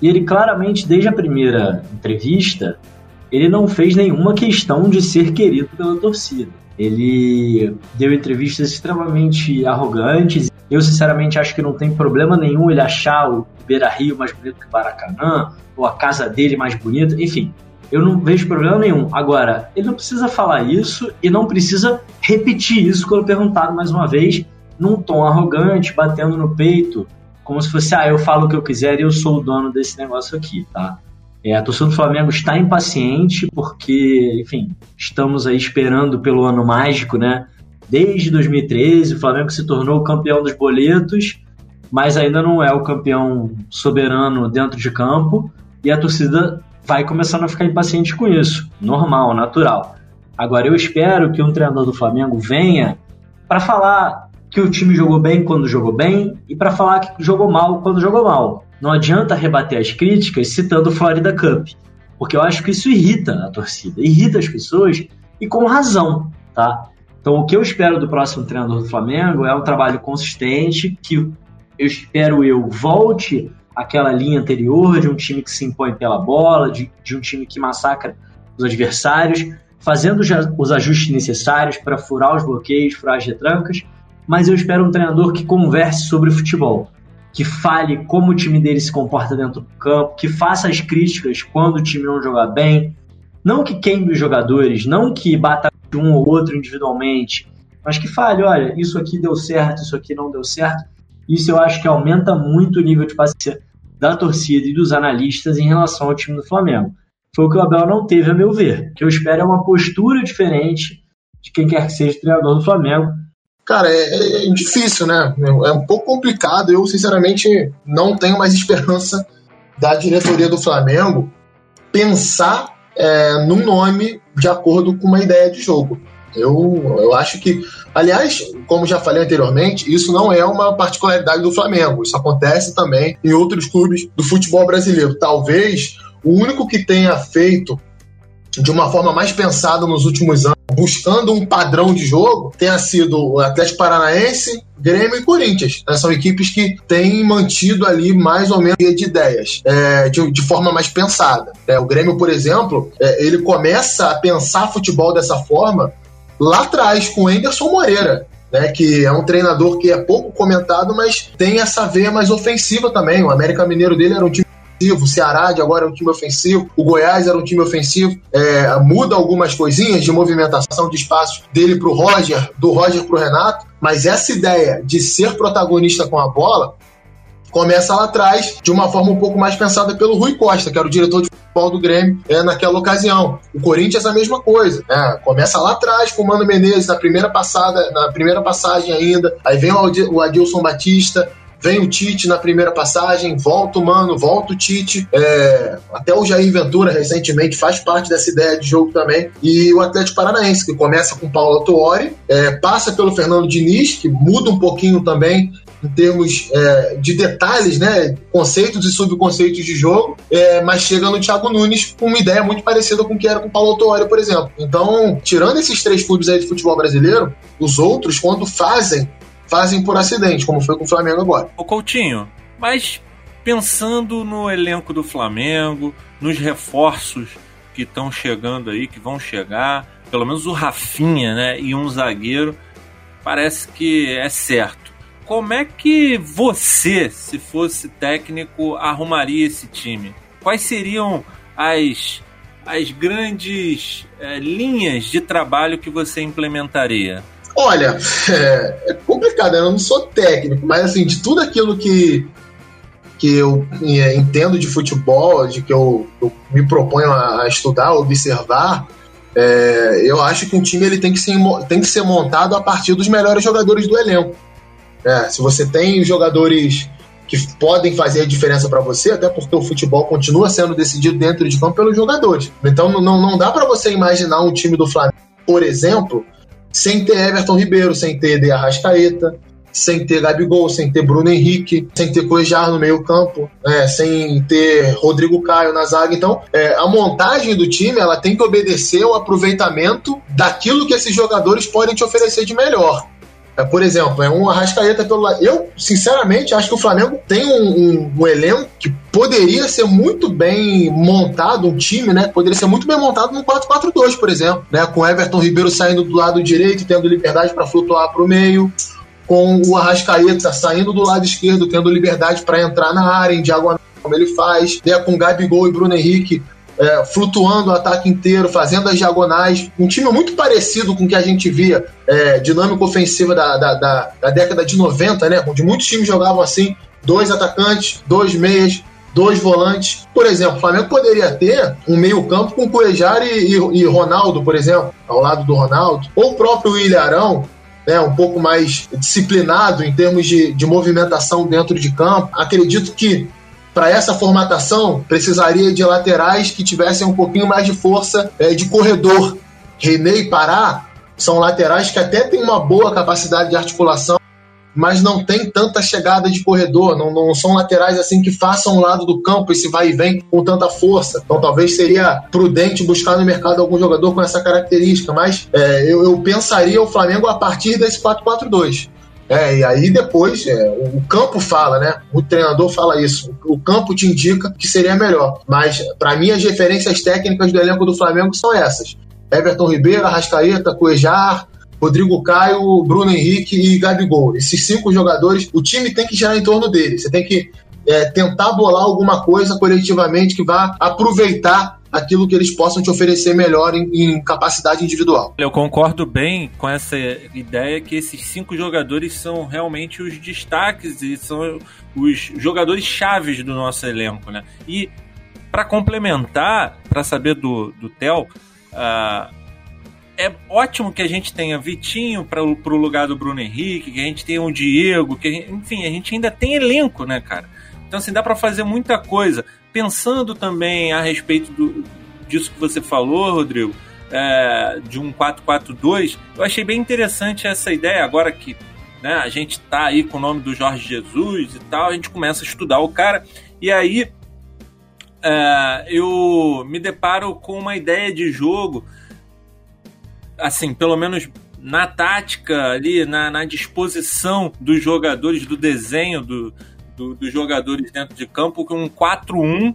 E ele claramente, desde a primeira entrevista, ele não fez nenhuma questão de ser querido pela torcida. Ele deu entrevistas extremamente arrogantes, Eu, sinceramente, acho que não tem problema nenhum ele achar o Beira Rio mais bonito que o Maracanã, ou a casa dele mais bonita, enfim. Eu não vejo problema nenhum. Agora, ele não precisa falar isso e não precisa repetir isso quando perguntado mais uma vez, num tom arrogante, batendo no peito, como se fosse, ah, eu falo o que eu quiser e eu sou o dono desse negócio aqui, tá? É, a torcida do Flamengo está impaciente porque, enfim, estamos aí esperando pelo ano mágico, né? Desde 2013, o Flamengo se tornou o campeão dos boletos, mas ainda não é o campeão soberano dentro de campo, e a torcida vai começando a ficar impaciente com isso. Normal, natural. Agora, eu espero que um treinador do Flamengo venha para falar que o time jogou bem quando jogou bem e para falar que jogou mal quando jogou mal. Não adianta rebater as críticas citando o Florida Cup, porque eu acho que isso irrita a torcida, irrita as pessoas e com razão, tá? Então, o que eu espero do próximo treinador do Flamengo é um trabalho consistente, que eu espero eu volte àquela linha anterior de um time que se impõe pela bola, de, de um time que massacra os adversários, fazendo os ajustes necessários para furar os bloqueios, furar as retrancas, mas eu espero um treinador que converse sobre futebol, que fale como o time dele se comporta dentro do campo, que faça as críticas quando o time não jogar bem, não que queime os jogadores, não que bata um ou outro individualmente, mas que fale, olha, isso aqui deu certo, isso aqui não deu certo. Isso eu acho que aumenta muito o nível de paciência da torcida e dos analistas em relação ao time do Flamengo. Foi o que o Abel não teve, a meu ver. O que eu espero é uma postura diferente de quem quer que seja o treinador do Flamengo. Cara, é, é difícil, né? É um pouco complicado. Eu, sinceramente, não tenho mais esperança da diretoria do Flamengo pensar é, num nome de acordo com uma ideia de jogo. Eu, eu acho que, aliás, como já falei anteriormente, isso não é uma particularidade do Flamengo. Isso acontece também em outros clubes do futebol brasileiro. Talvez o único que tenha feito de uma forma mais pensada nos últimos anos, buscando um padrão de jogo, tenha sido o Atlético Paranaense, Grêmio e Corinthians. Né? São equipes que têm mantido ali mais ou menos de ideias, é, de, de, forma mais pensada. É, o Grêmio, por exemplo, é, ele começa a pensar futebol dessa forma lá atrás, com o Anderson Moreira. Né, que é um treinador que é pouco comentado, mas tem essa veia mais ofensiva também. O América Mineiro dele era um time ofensivo, o Ceará de agora é um time ofensivo, o Goiás era um time ofensivo, é, muda algumas coisinhas de movimentação de espaços dele para o Roger, do Roger para o Renato, mas essa ideia de ser protagonista com a bola começa lá atrás, de uma forma um pouco mais pensada pelo Rui Costa, que era o diretor de futebol do Grêmio é, naquela ocasião. O Corinthians a mesma coisa, né? Começa lá atrás com o Mano Menezes na primeira passada, na primeira passagem ainda, aí vem o Adilson Batista, Vem o Tite na primeira passagem, volta o Mano, volta o Tite. É, até o Jair Ventura, recentemente, faz parte dessa ideia de jogo também. E o Atlético Paranaense, que começa com Paulo Tuori, é, passa pelo Fernando Diniz, que muda um pouquinho também em termos é, de detalhes, né, conceitos e subconceitos de jogo, é, mas chega no Thiago Nunes com uma ideia muito parecida com o que era com o Paulo Tuori, por exemplo. Então, tirando esses três clubes aí de futebol brasileiro, os outros, quando fazem fazem por acidente, como foi com o Flamengo agora. O Coutinho, mas pensando no elenco do Flamengo, nos reforços que estão chegando aí, que vão chegar, pelo menos o Rafinha, né, e um zagueiro, parece que é certo. Como é que você, se fosse técnico, arrumaria esse time? Quais seriam as, as grandes é, linhas de trabalho que você implementaria? Olha, é, é complicado, né? eu não sou técnico, mas assim, de tudo aquilo que, que eu é, entendo de futebol, de que eu, eu me proponho a, estudar, observar, é, eu acho que um time ele tem que, ser, tem que ser montado a partir dos melhores jogadores do elenco. É, se você tem jogadores que podem fazer a diferença para você, até porque o futebol continua sendo decidido dentro de campo pelos jogadores. Então não, não dá para você imaginar um time do Flamengo, por exemplo, sem ter Everton Ribeiro, sem ter De Arrascaeta, sem ter Gabigol, sem ter Bruno Henrique, sem ter Cuejar no meio campo, né, sem ter Rodrigo Caio na zaga. Então, é, a montagem do time ela tem que obedecer ao aproveitamento daquilo que esses jogadores podem te oferecer de melhor. É, por exemplo, é um Arrascaeta pelo lado. Eu, sinceramente, acho que o Flamengo tem um, um, um, elenco que poderia ser muito bem montado, um time, né? Poderia ser muito bem montado no 4-4-2, por exemplo, né? Com Everton Ribeiro saindo do lado direito, tendo liberdade para flutuar para o meio. com o Arrascaeta saindo do lado esquerdo, tendo liberdade para entrar na área, em diagonal, como ele faz, né, com Gabigol e Bruno Henrique é, flutuando o ataque inteiro, fazendo as diagonais. Um time muito parecido com o que a gente via, é, dinâmica ofensiva da, da, da, da, década de 90, né? Onde muitos times jogavam assim: dois atacantes, dois meias, dois volantes. Por exemplo, o Flamengo poderia ter um meio-campo com Cuejar e, e, e, Ronaldo, por exemplo, ao lado do Ronaldo, ou o próprio Ilharão. Né, um pouco mais disciplinado em termos de, de movimentação dentro de campo. Acredito que para essa formatação, precisaria de laterais que tivessem um pouquinho mais de força é, de corredor. René e Pará são laterais que até têm uma boa capacidade de articulação, mas não tem tanta chegada de corredor, não, não são laterais assim que façam o lado do campo esse vai e vem com tanta força. Então talvez seria prudente buscar no mercado algum jogador com essa característica, mas é, eu, eu pensaria o Flamengo a partir desse 4-4-2. É, e aí depois é, o campo fala, né? O treinador fala isso. O campo te indica que seria melhor. Mas, para mim, as referências técnicas do elenco do Flamengo são essas: Everton Ribeiro, Arrascaeta, Cuejar, Rodrigo Caio, Bruno Henrique e Gabigol. Esses cinco jogadores, o time tem que girar em torno deles. Você tem que é, tentar bolar alguma coisa coletivamente que vá aproveitar aquilo que eles possam te oferecer melhor em, em, capacidade individual. Eu concordo bem com essa ideia que esses cinco jogadores são realmente os destaques e são os jogadores chaves do nosso elenco, né? E para complementar, para saber do, do Theo, uh, é ótimo que a gente tenha Vitinho para o lugar do Bruno Henrique, que a gente tenha o Diego, que gente, enfim, a gente ainda tem elenco, né, cara? Então, assim, dá para fazer muita coisa pensando também a respeito do, disso que você falou, Rodrigo, é, de um 4-4-2, eu achei bem interessante essa ideia, agora que né, a gente tá aí com o nome do Jorge Jesus e tal, a gente começa a estudar o cara, e aí é, eu me deparo com uma ideia de jogo, assim, pelo menos na tática ali, na, na disposição dos jogadores, do desenho do, do, dos jogadores dentro de campo com um 4-1.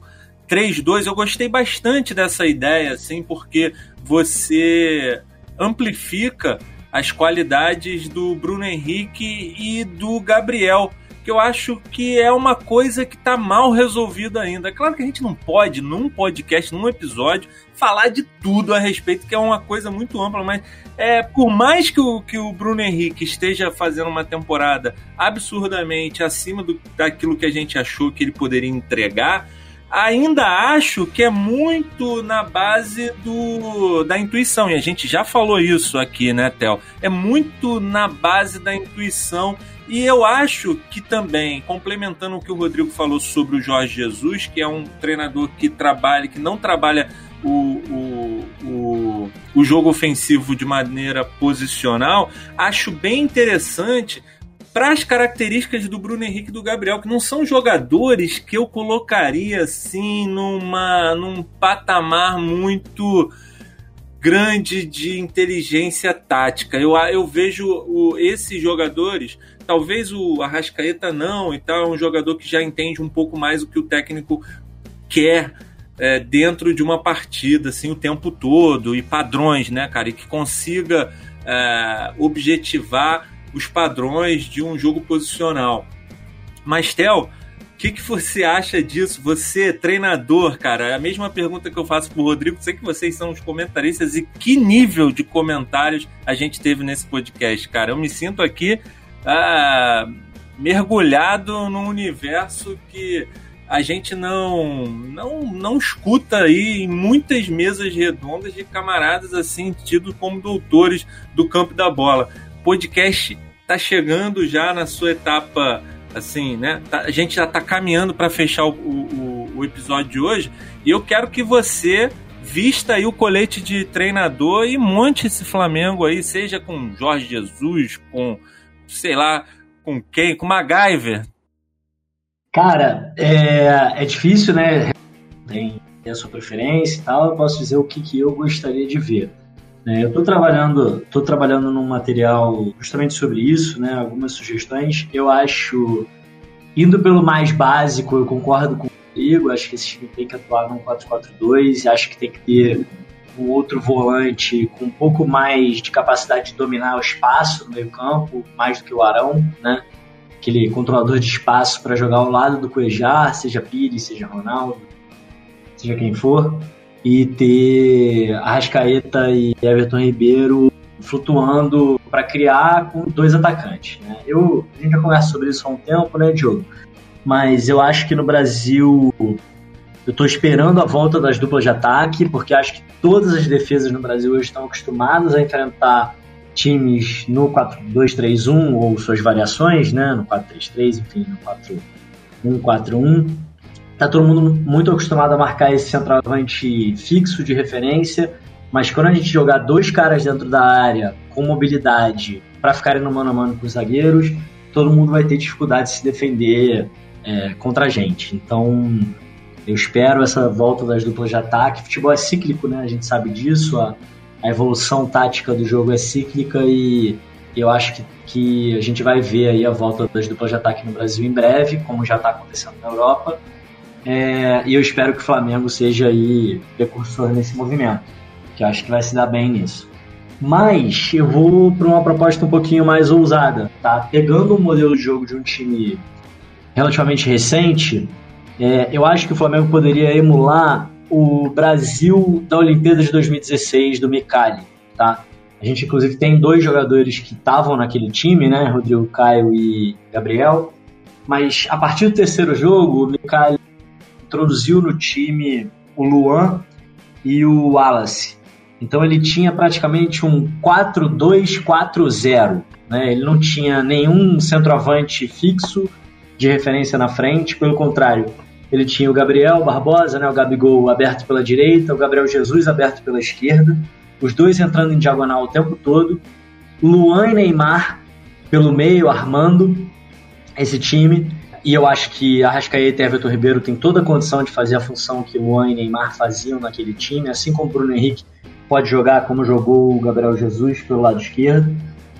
3-2, eu gostei bastante dessa ideia, assim, porque você amplifica as qualidades do Bruno Henrique e do Gabriel, que eu acho que é uma coisa que está mal resolvida ainda. É claro que a gente não pode, num podcast, num episódio, falar de tudo a respeito, que é uma coisa muito ampla, mas é, por mais que o, que o Bruno Henrique esteja fazendo uma temporada absurdamente acima do, daquilo que a gente achou que ele poderia entregar, ainda acho que é muito na base do, da intuição, e a gente já falou isso aqui, né, Theo? É muito na base da intuição. E eu acho que também, complementando o que o Rodrigo falou sobre o Jorge Jesus, que é um treinador que trabalha, que não trabalha o, o, o, o jogo ofensivo de maneira posicional, acho bem interessante para as características do Bruno Henrique e do Gabriel, que não são jogadores que eu colocaria assim numa, num patamar muito grande de inteligência tática. Eu, eu vejo o, esses jogadores, talvez o Arrascaeta não e tal, é um jogador que já entende um pouco mais o que o técnico quer é, dentro de uma partida, assim, o tempo todo, e padrões, né, cara? E que consiga é, objetivar os padrões de um jogo posicional. Mas, Theo, o que, que você acha disso? Você, treinador, cara, é a mesma pergunta que eu faço pro Rodrigo. Sei que vocês são os comentaristas e que nível de comentários a gente teve nesse podcast, cara. Eu me sinto aqui ah, mergulhado num universo que a gente não, não, não escuta aí em muitas mesas redondas de camaradas assim, tidos como doutores do campo da bola. Podcast está chegando já na sua etapa, assim, né? Tá, a gente já está caminhando para fechar o, o, o episódio de hoje e eu quero que você vista aí o colete de treinador e monte esse Flamengo aí, seja com Jorge Jesus, com, sei lá, com quem, com MacGyver, Cara, é, é difícil, né? Tem, a sua preferência e tal. Eu posso dizer o que, que eu gostaria de ver. Né? Eu estou trabalhando, tô trabalhando num material justamente sobre isso, né? Algumas sugestões. Eu acho, indo pelo mais básico, eu concordo com o Rodrigo. Acho que esse time tem que atuar num 4-4-2. Acho que tem que ter um outro volante com um pouco mais de capacidade de dominar o espaço no meio campo, mais do que o Arão, né? Aquele controlador de espaço para jogar ao lado do Cuejar, seja Pires, seja Ronaldo, seja quem for, e ter Arrascaeta e Everton Ribeiro flutuando para criar com dois atacantes. Né? Eu, a gente já conversa sobre isso há um tempo, né, Diogo? Mas eu acho que no Brasil eu estou esperando a volta das duplas de ataque, porque acho que todas as defesas no Brasil hoje estão acostumadas a enfrentar times no 4-2-3-1 ou suas variações, né? No 4-3-3, enfim, no 4-1-4-1. Tá todo mundo muito acostumado a marcar esse centroavante fixo de referência, mas quando a gente jogar dois caras dentro da área com mobilidade para ficarem no mano a mano com os zagueiros, todo mundo vai ter dificuldade de se defender é, contra a gente. Então, eu espero essa volta das duplas de ataque. Futebol é cíclico, né? A gente sabe disso. A, a evolução tática do jogo é cíclica e eu acho que, que a gente vai ver aí a volta das duplas de ataque no Brasil em breve, como já está acontecendo na Europa. É, e eu espero que o Flamengo seja aí precursor nesse movimento, que eu acho que vai se dar bem nisso. Mas eu vou para uma proposta um pouquinho mais ousada, tá? Pegando um modelo de jogo de um time relativamente recente, é, eu acho que o Flamengo poderia emular o Brasil da Olimpíada de 2016 do Micali, tá? A gente inclusive tem dois jogadores que estavam naquele time, né? Rodrigo Caio e Gabriel. Mas a partir do terceiro jogo, o Micali introduziu no time o Luan e o Wallace. Então ele tinha praticamente um 4-2-4-0. Né? Ele não tinha nenhum centroavante fixo de referência na frente, pelo contrário, ele tinha o Gabriel Barbosa, né, o Gabigol aberto pela direita, o Gabriel Jesus aberto pela esquerda, os dois entrando em diagonal o tempo todo, Luan e Neymar pelo meio, armando esse time. E eu acho que Arrascaeta e Everton Ribeiro têm toda a condição de fazer a função que Luan e Neymar faziam naquele time, assim como Bruno Henrique pode jogar como jogou o Gabriel Jesus pelo lado esquerdo.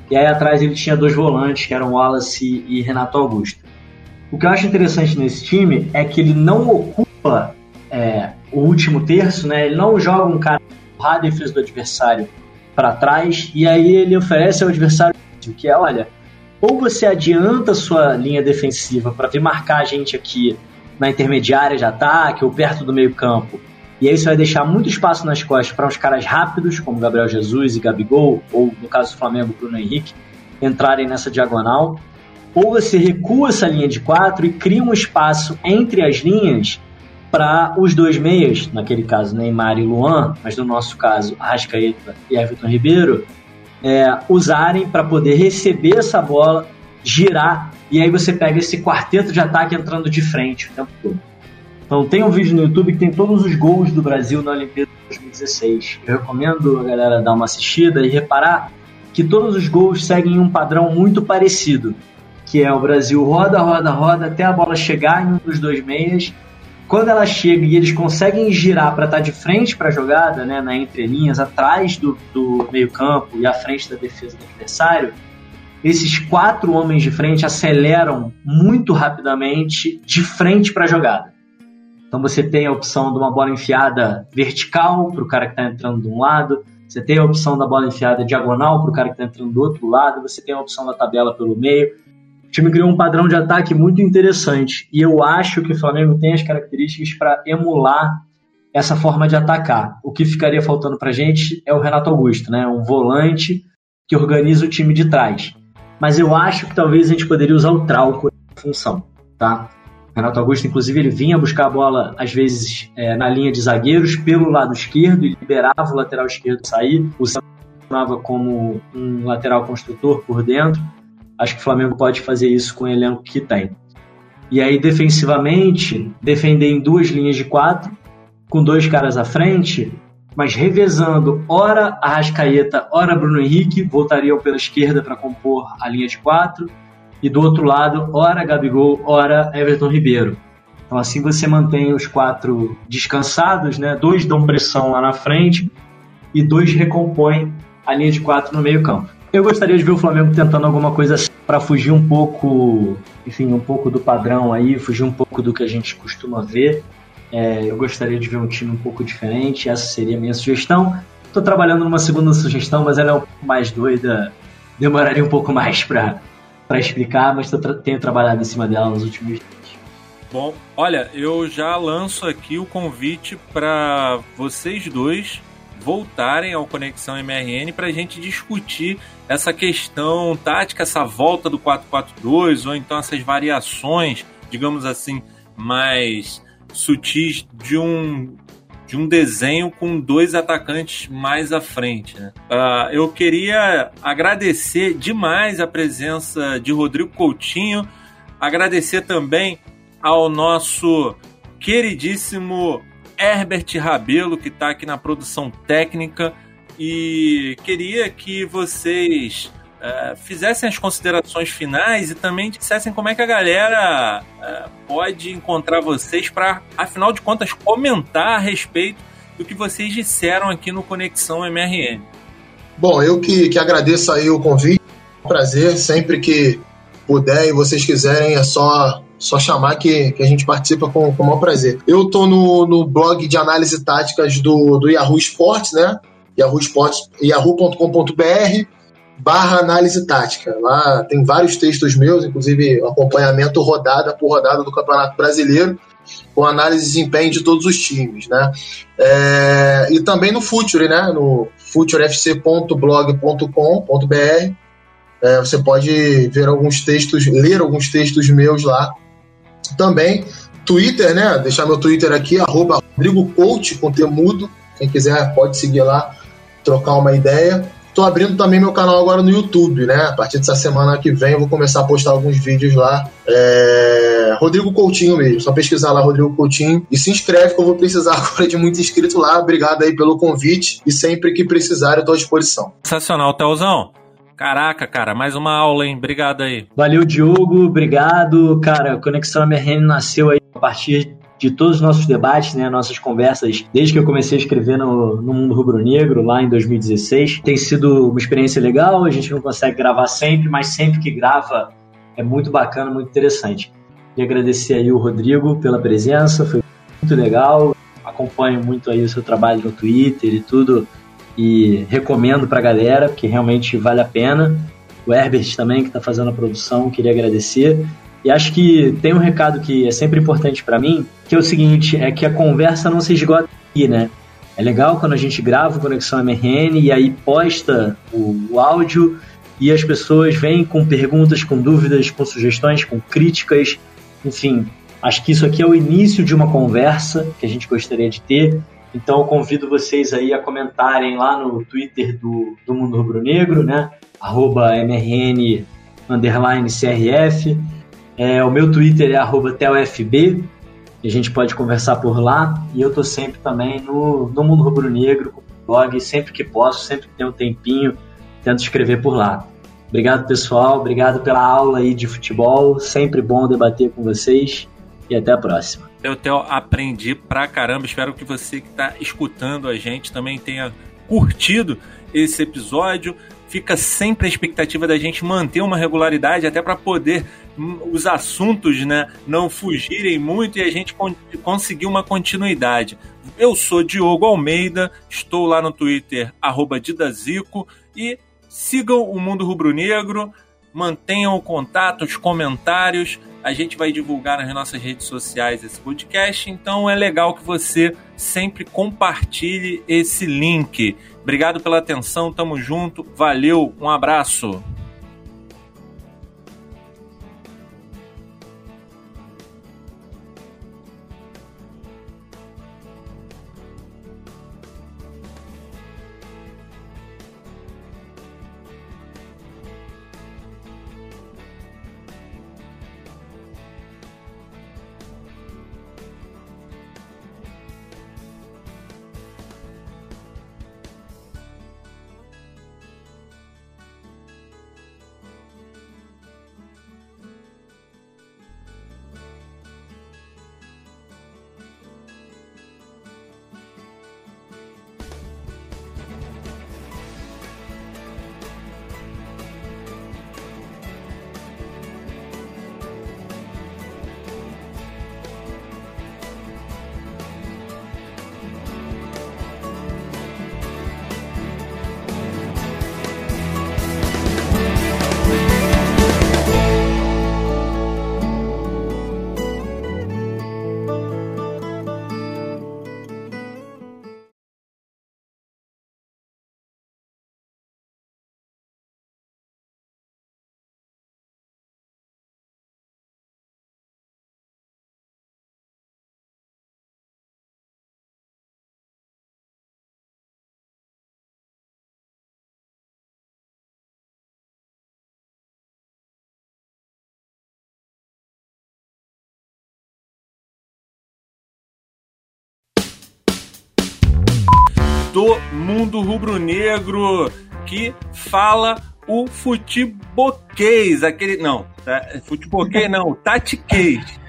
E aí atrás ele tinha dois volantes, que eram Wallace e Renato Augusto. O que eu acho interessante nesse time é que ele não ocupa é, o último terço, né? Ele não joga um cara a defesa do adversário para trás e aí ele oferece ao adversário que é, olha, ou você adianta sua linha defensiva para vir marcar a gente aqui na intermediária de ataque ou perto do meio campo, e aí você vai deixar muito espaço nas costas para uns caras rápidos, como Gabriel Jesus e Gabigol, ou no caso do Flamengo, Bruno Henrique, entrarem nessa diagonal, ou você recua essa linha de quatro e cria um espaço entre as linhas para os dois meias, naquele caso Neymar e Luan, mas no nosso caso Arrascaeta e Everton Ribeiro, é, usarem para poder receber essa bola, girar, e aí você pega esse quarteto de ataque entrando de frente o tempo todo. Então tem um vídeo no YouTube que tem todos os gols do Brasil na Olimpíada de 2016. Eu recomendo a galera dar uma assistida e reparar que todos os gols seguem um padrão muito parecido que é o Brasil roda, roda, roda até a bola chegar em um dos dois meias. Quando ela chega e eles conseguem girar para estar tá de frente para a jogada, né, na entrelinhas, atrás do, do meio-campo e à frente da defesa do adversário, esses quatro homens de frente aceleram muito rapidamente de frente para a jogada. Então você tem a opção de uma bola enfiada vertical para o cara que está entrando de um lado, você tem a opção da bola enfiada diagonal para o cara que está entrando do outro lado, você tem a opção da tabela pelo meio. O time criou um padrão de ataque muito interessante e eu acho que o Flamengo tem as características para emular essa forma de atacar. O que ficaria faltando para gente é o Renato Augusto, né? um volante que organiza o time de trás. Mas eu acho que talvez a gente poderia usar o Trauco na função. Tá? Renato Augusto, inclusive, ele vinha buscar a bola, às vezes, é, na linha de zagueiros, pelo lado esquerdo, e liberava o lateral esquerdo sair, usava como um lateral construtor por dentro. Acho que o Flamengo pode fazer isso com o elenco que tem. E aí, defensivamente, defender em duas linhas de quatro, com dois caras à frente, mas revezando, ora Arrascaeta, ora Bruno Henrique, voltariam pela esquerda para compor a linha de quatro, e do outro lado, ora Gabigol, ora Everton Ribeiro. Então assim você mantém os quatro descansados, né? Dois dão pressão lá na frente e dois recompõem a linha de quatro no meio campo. Eu gostaria de ver o Flamengo tentando alguma coisa assim para fugir um pouco, enfim, um pouco do padrão aí, fugir um pouco do que a gente costuma ver. É, eu gostaria de ver um time um pouco diferente, essa seria a minha sugestão. Tô trabalhando numa segunda sugestão, mas ela é um pouco mais doida. Demoraria um pouco mais para explicar, mas tra tenho trabalhado em cima dela nos últimos dias. Bom, olha, eu já lanço aqui o convite para vocês dois voltarem ao Conexão MRN para a gente discutir essa questão tática, essa volta do 4-4-2 ou então essas variações, digamos assim, mais sutis de um de um desenho com dois atacantes mais à frente. Né? Uh, eu queria agradecer demais a presença de Rodrigo Coutinho, agradecer também ao nosso queridíssimo Herbert Rabelo, que está aqui na produção técnica, e queria que vocês uh, fizessem as considerações finais e também dissessem como é que a galera uh, pode encontrar vocês para, afinal de contas, comentar a respeito do que vocês disseram aqui no Conexão MRN. Bom, eu que, que agradeço aí o convite, é prazer, sempre que puder e vocês quiserem, é só só chamar que, que a gente participa com, com o maior prazer. Eu tô no, no blog de análise táticas do, do Yahoo Sports, né? Yahoo.com.br barra análise tática. Lá tem vários textos meus, inclusive acompanhamento rodada por rodada do Campeonato Brasileiro, com análise de desempenho de todos os times, né? É, e também no Future, né? No futurefc.blog.com.br é, você pode ver alguns textos, ler alguns textos meus lá. Também Twitter, né? Deixar meu Twitter aqui, arroba Rodrigo temudo. Quem quiser pode seguir lá, trocar uma ideia. Tô abrindo também meu canal agora no YouTube, né? A partir dessa semana que vem eu vou começar a postar alguns vídeos lá. É... Rodrigo Coutinho mesmo, só pesquisar lá Rodrigo Coutinho e se inscreve que eu vou precisar agora de muito inscrito lá. Obrigado aí pelo convite e sempre que precisar eu tô à disposição. Sensacional, Telzão. Caraca, cara, mais uma aula, hein? Obrigado aí. Valeu, Diogo. Obrigado. Cara, Conexão MRN nasceu aí a partir de todos os nossos debates, né, nossas conversas, desde que eu comecei a escrever no, no Mundo Rubro Negro, lá em 2016. Tem sido uma experiência legal, a gente não consegue gravar sempre, mas sempre que grava é muito bacana, muito interessante. E agradecer aí o Rodrigo pela presença, foi muito legal. Acompanho muito aí o seu trabalho no Twitter e tudo, e recomendo pra galera, porque realmente vale a pena. O Herbert também, que está fazendo a produção, queria agradecer. E acho que tem um recado que é sempre importante para mim, que é o seguinte, é que a conversa não se esgota aqui, né? É legal quando a gente grava o Conexão MRN e aí posta o, o áudio e as pessoas vêm com perguntas, com dúvidas, com sugestões, com críticas, enfim. Acho que isso aqui é o início de uma conversa que a gente gostaria de ter. Então eu convido vocês aí a comentarem lá no Twitter do, do Mundo Rubro Negro, né? Arroba MRN underline CRF é, o meu Twitter é telfb, a gente pode conversar por lá. E eu tô sempre também no, no Mundo Rubro Negro, com o blog, sempre que posso, sempre que tenho um tempinho, tento escrever por lá. Obrigado, pessoal. Obrigado pela aula aí de futebol. Sempre bom debater com vocês. E até a próxima. Eu, Theo, aprendi pra caramba. Espero que você que está escutando a gente também tenha curtido esse episódio fica sempre a expectativa da gente manter uma regularidade até para poder hum, os assuntos né, não fugirem muito e a gente con conseguir uma continuidade. Eu sou Diogo Almeida, estou lá no Twitter, Didazico, e sigam o Mundo Rubro Negro, mantenham o contato, os comentários. A gente vai divulgar nas nossas redes sociais esse podcast, então é legal que você sempre compartilhe esse link. Obrigado pela atenção, tamo junto, valeu, um abraço. Do mundo rubro-negro que fala o futeboquês, aquele. Não, tá, futeboquês não, tatiquês.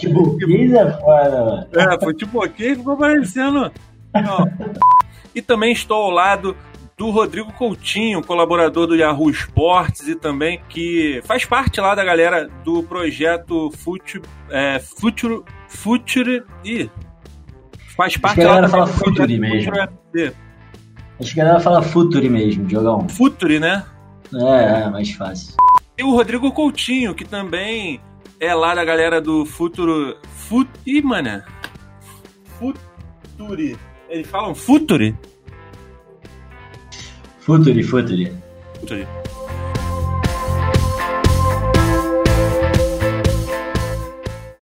Futeboquês é foda, mano. É, futeboquês ficou parecendo. E também estou ao lado do Rodrigo Coutinho, colaborador do Yahoo Esportes e também que faz parte lá da galera do projeto Future. É, Future. Future. Ih, faz parte Acho que a galera fala Future mesmo. Future. Acho que a galera fala Futuri mesmo, Diogão. Future, né? É, é mais fácil. E o Rodrigo Coutinho, que também é lá da galera do Futuro. Fut... Ih, mano. Future. Eles falam Future? Futuri, Futuri. Future.